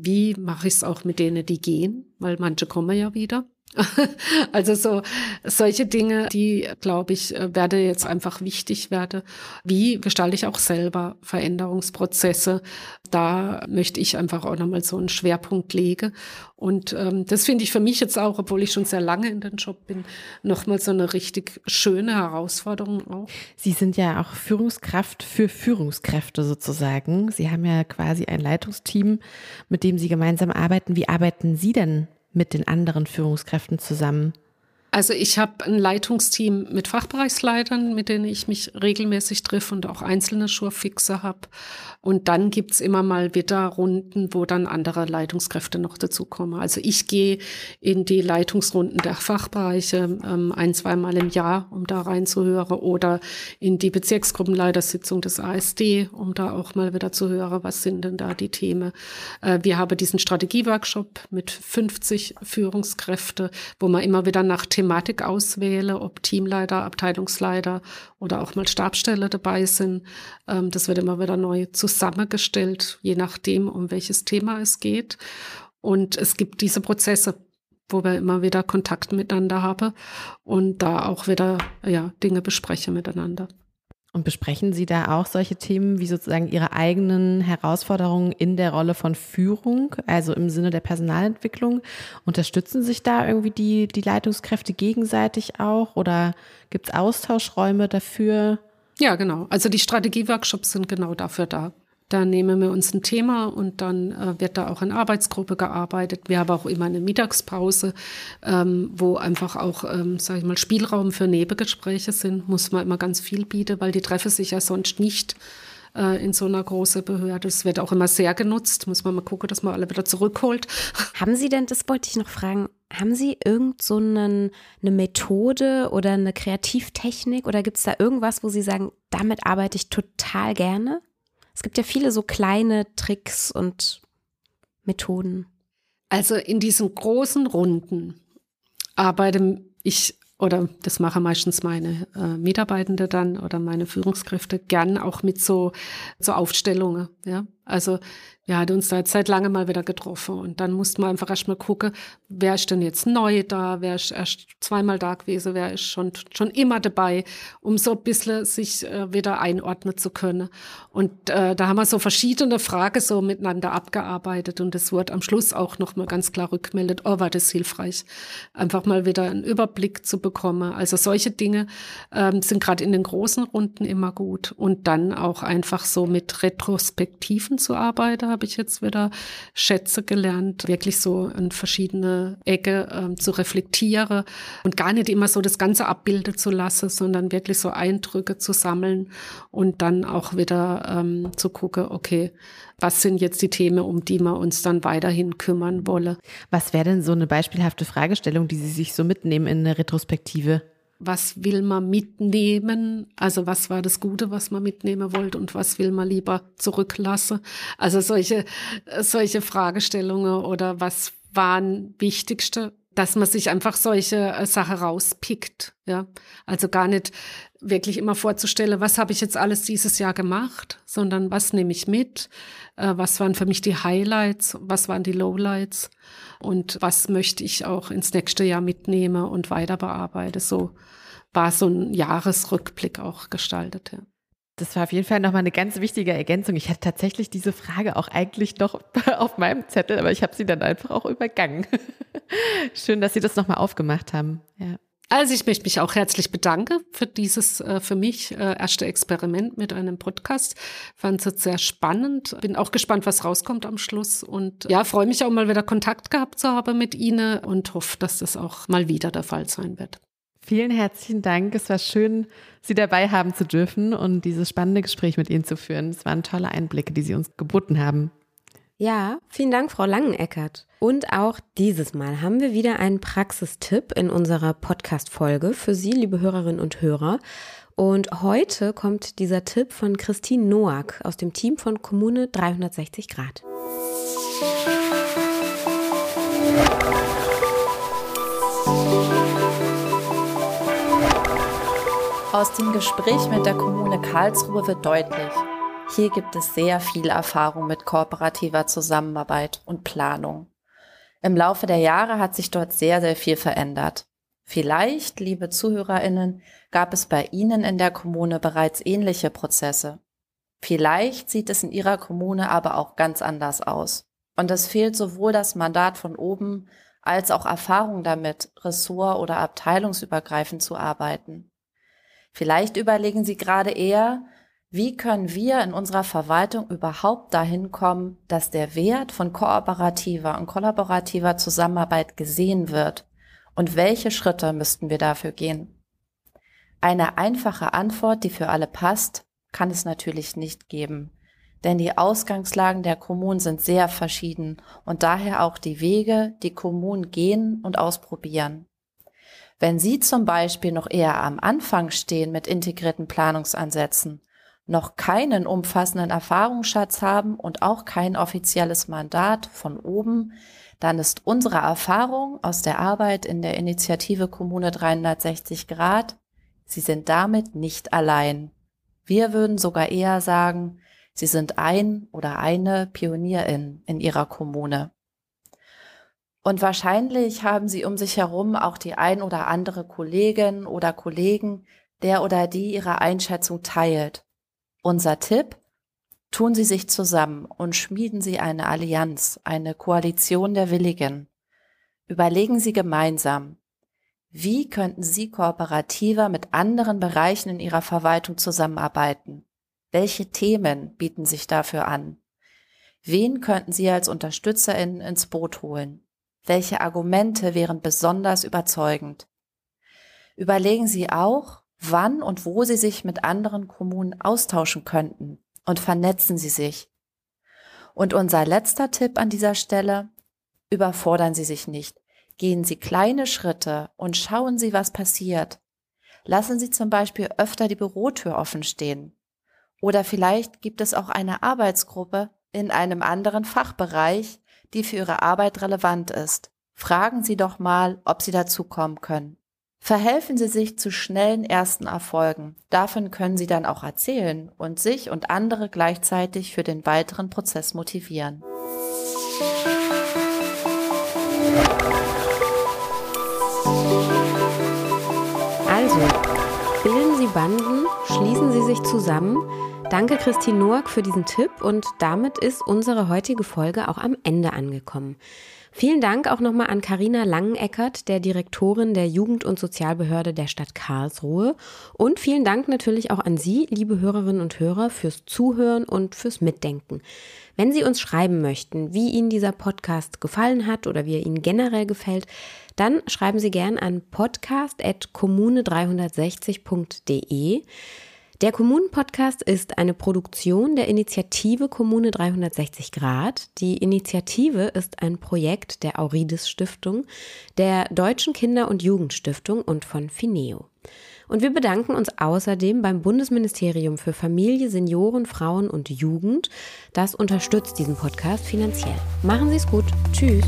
Wie mache ich es auch mit denen, die gehen? Weil manche kommen ja wieder. Also so solche Dinge, die, glaube ich, äh, werde jetzt einfach wichtig werden. Wie gestalte ich auch selber Veränderungsprozesse? Da möchte ich einfach auch nochmal so einen Schwerpunkt legen. Und ähm, das finde ich für mich jetzt auch, obwohl ich schon sehr lange in den Job bin, nochmal so eine richtig schöne Herausforderung auch. Sie sind ja auch Führungskraft für Führungskräfte sozusagen. Sie haben ja quasi ein Leitungsteam, mit dem Sie gemeinsam arbeiten. Wie arbeiten Sie denn mit den anderen Führungskräften zusammen? Also ich habe ein Leitungsteam mit Fachbereichsleitern, mit denen ich mich regelmäßig treffe und auch einzelne Schurfixe habe. Und dann gibt's immer mal wieder Runden, wo dann andere Leitungskräfte noch dazukommen. Also ich gehe in die Leitungsrunden der Fachbereiche ähm, ein, zweimal im Jahr, um da reinzuhören, oder in die Bezirksgruppenleitersitzung des ASD, um da auch mal wieder zu hören, was sind denn da die Themen. Äh, wir haben diesen Strategieworkshop mit 50 Führungskräfte, wo man immer wieder nach Thematik auswähle, ob Teamleiter, Abteilungsleiter oder auch mal Stabstelle dabei sind. Ähm, das wird immer wieder neu zusammengestellt, je nachdem, um welches Thema es geht. Und es gibt diese Prozesse, wo wir immer wieder Kontakt miteinander haben und da auch wieder ja, Dinge besprechen miteinander. Und besprechen Sie da auch solche Themen wie sozusagen Ihre eigenen Herausforderungen in der Rolle von Führung, also im Sinne der Personalentwicklung? Unterstützen sich da irgendwie die, die Leitungskräfte gegenseitig auch oder gibt es Austauschräume dafür? Ja, genau. Also die Strategieworkshops sind genau dafür da. Da nehmen wir uns ein Thema und dann äh, wird da auch in Arbeitsgruppe gearbeitet. Wir haben auch immer eine Mittagspause, ähm, wo einfach auch, ähm, sage ich mal, Spielraum für Nebengespräche sind. Muss man immer ganz viel bieten, weil die treffen sich ja sonst nicht äh, in so einer großen Behörde. Das wird auch immer sehr genutzt. Muss man mal gucken, dass man alle wieder zurückholt. Haben Sie denn, das wollte ich noch fragen, haben Sie irgend so einen, eine Methode oder eine Kreativtechnik oder gibt es da irgendwas, wo Sie sagen, damit arbeite ich total gerne? Es gibt ja viele so kleine Tricks und Methoden. Also in diesen großen Runden arbeite ich oder das machen meistens meine äh, Mitarbeitende dann oder meine Führungskräfte gern auch mit so, so Aufstellungen. Ja? Also wir hatten uns da jetzt seit langem mal wieder getroffen und dann mussten wir einfach erstmal gucken, wer ist denn jetzt neu da, wer ist erst zweimal da gewesen, wer ist schon, schon immer dabei, um so ein bisschen sich äh, wieder einordnen zu können. Und äh, da haben wir so verschiedene Fragen so miteinander abgearbeitet und es wurde am Schluss auch nochmal ganz klar rückmeldet, oh, war das hilfreich, einfach mal wieder einen Überblick zu bekommen. Also solche Dinge ähm, sind gerade in den großen Runden immer gut und dann auch einfach so mit Retrospektiven zu arbeiten, habe ich jetzt wieder Schätze gelernt, wirklich so in verschiedene Ecke ähm, zu reflektieren und gar nicht immer so das Ganze abbilden zu lassen, sondern wirklich so Eindrücke zu sammeln und dann auch wieder ähm, zu gucken, okay, was sind jetzt die Themen, um die wir uns dann weiterhin kümmern wollen. Was wäre denn so eine beispielhafte Fragestellung, die Sie sich so mitnehmen in eine Retrospektive? Was will man mitnehmen? Also was war das Gute, was man mitnehmen wollte und was will man lieber zurücklassen? Also solche, solche Fragestellungen oder was waren wichtigste, dass man sich einfach solche äh, Sachen rauspickt, ja. Also gar nicht wirklich immer vorzustellen, was habe ich jetzt alles dieses Jahr gemacht, sondern was nehme ich mit, äh, was waren für mich die Highlights, was waren die Lowlights und was möchte ich auch ins nächste Jahr mitnehmen und weiter bearbeiten. So war so ein Jahresrückblick auch gestaltet. Ja. Das war auf jeden Fall nochmal eine ganz wichtige Ergänzung. Ich hatte tatsächlich diese Frage auch eigentlich noch auf meinem Zettel, aber ich habe sie dann einfach auch übergangen. Schön, dass Sie das nochmal aufgemacht haben. Ja. Also ich möchte mich auch herzlich bedanken für dieses äh, für mich äh, erste Experiment mit einem Podcast. Fand es sehr spannend. Bin auch gespannt, was rauskommt am Schluss und ja, freue mich auch mal wieder Kontakt gehabt zu haben mit Ihnen und hoffe, dass das auch mal wieder der Fall sein wird. Vielen herzlichen Dank. Es war schön, Sie dabei haben zu dürfen und dieses spannende Gespräch mit Ihnen zu führen. Es waren tolle Einblicke, die Sie uns geboten haben. Ja, vielen Dank, Frau Langeneckert. Und auch dieses Mal haben wir wieder einen Praxistipp in unserer Podcast-Folge für Sie, liebe Hörerinnen und Hörer. Und heute kommt dieser Tipp von Christine Noack aus dem Team von Kommune 360 Grad. Aus dem Gespräch mit der Kommune Karlsruhe wird deutlich, hier gibt es sehr viel Erfahrung mit kooperativer Zusammenarbeit und Planung. Im Laufe der Jahre hat sich dort sehr, sehr viel verändert. Vielleicht, liebe Zuhörerinnen, gab es bei Ihnen in der Kommune bereits ähnliche Prozesse. Vielleicht sieht es in Ihrer Kommune aber auch ganz anders aus. Und es fehlt sowohl das Mandat von oben als auch Erfahrung damit, ressort- oder abteilungsübergreifend zu arbeiten. Vielleicht überlegen Sie gerade eher, wie können wir in unserer Verwaltung überhaupt dahin kommen, dass der Wert von kooperativer und kollaborativer Zusammenarbeit gesehen wird und welche Schritte müssten wir dafür gehen? Eine einfache Antwort, die für alle passt, kann es natürlich nicht geben. Denn die Ausgangslagen der Kommunen sind sehr verschieden und daher auch die Wege, die Kommunen gehen und ausprobieren. Wenn Sie zum Beispiel noch eher am Anfang stehen mit integrierten Planungsansätzen, noch keinen umfassenden Erfahrungsschatz haben und auch kein offizielles Mandat von oben, dann ist unsere Erfahrung aus der Arbeit in der Initiative Kommune 360 Grad, Sie sind damit nicht allein. Wir würden sogar eher sagen, Sie sind ein oder eine Pionierin in Ihrer Kommune. Und wahrscheinlich haben Sie um sich herum auch die ein oder andere Kollegin oder Kollegen, der oder die Ihre Einschätzung teilt. Unser Tipp, Tun Sie sich zusammen und schmieden Sie eine Allianz, eine Koalition der Willigen. Überlegen Sie gemeinsam, wie könnten Sie kooperativer mit anderen Bereichen in Ihrer Verwaltung zusammenarbeiten? Welche Themen bieten sich dafür an? Wen könnten Sie als UnterstützerInnen ins Boot holen? Welche Argumente wären besonders überzeugend? Überlegen Sie auch, wann und wo Sie sich mit anderen Kommunen austauschen könnten, und vernetzen Sie sich. Und unser letzter Tipp an dieser Stelle, überfordern Sie sich nicht. Gehen Sie kleine Schritte und schauen Sie, was passiert. Lassen Sie zum Beispiel öfter die Bürotür offen stehen. Oder vielleicht gibt es auch eine Arbeitsgruppe in einem anderen Fachbereich, die für Ihre Arbeit relevant ist. Fragen Sie doch mal, ob Sie dazu kommen können. Verhelfen Sie sich zu schnellen ersten Erfolgen. Davon können Sie dann auch erzählen und sich und andere gleichzeitig für den weiteren Prozess motivieren. Also, bilden Sie Banden, schließen Sie sich zusammen. Danke Christine Noack für diesen Tipp und damit ist unsere heutige Folge auch am Ende angekommen. Vielen Dank auch nochmal an Karina Langeneckert, der Direktorin der Jugend- und Sozialbehörde der Stadt Karlsruhe. Und vielen Dank natürlich auch an Sie, liebe Hörerinnen und Hörer, fürs Zuhören und fürs Mitdenken. Wenn Sie uns schreiben möchten, wie Ihnen dieser Podcast gefallen hat oder wie er Ihnen generell gefällt, dann schreiben Sie gern an podcast.kommune360.de. Der Kommunenpodcast ist eine Produktion der Initiative Kommune 360 Grad. Die Initiative ist ein Projekt der Aurides Stiftung, der Deutschen Kinder- und Jugendstiftung und von Fineo. Und wir bedanken uns außerdem beim Bundesministerium für Familie, Senioren, Frauen und Jugend. Das unterstützt diesen Podcast finanziell. Machen Sie es gut. Tschüss.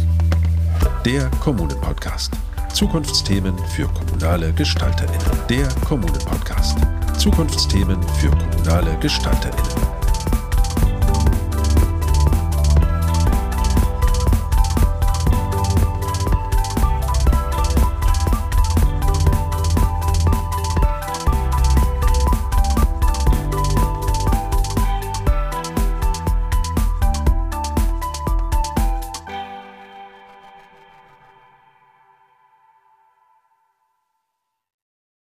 Der Kommunen-Podcast. Zukunftsthemen für kommunale GestalterInnen. Der Kommunen-Podcast. Zukunftsthemen für kommunale GestalterInnen.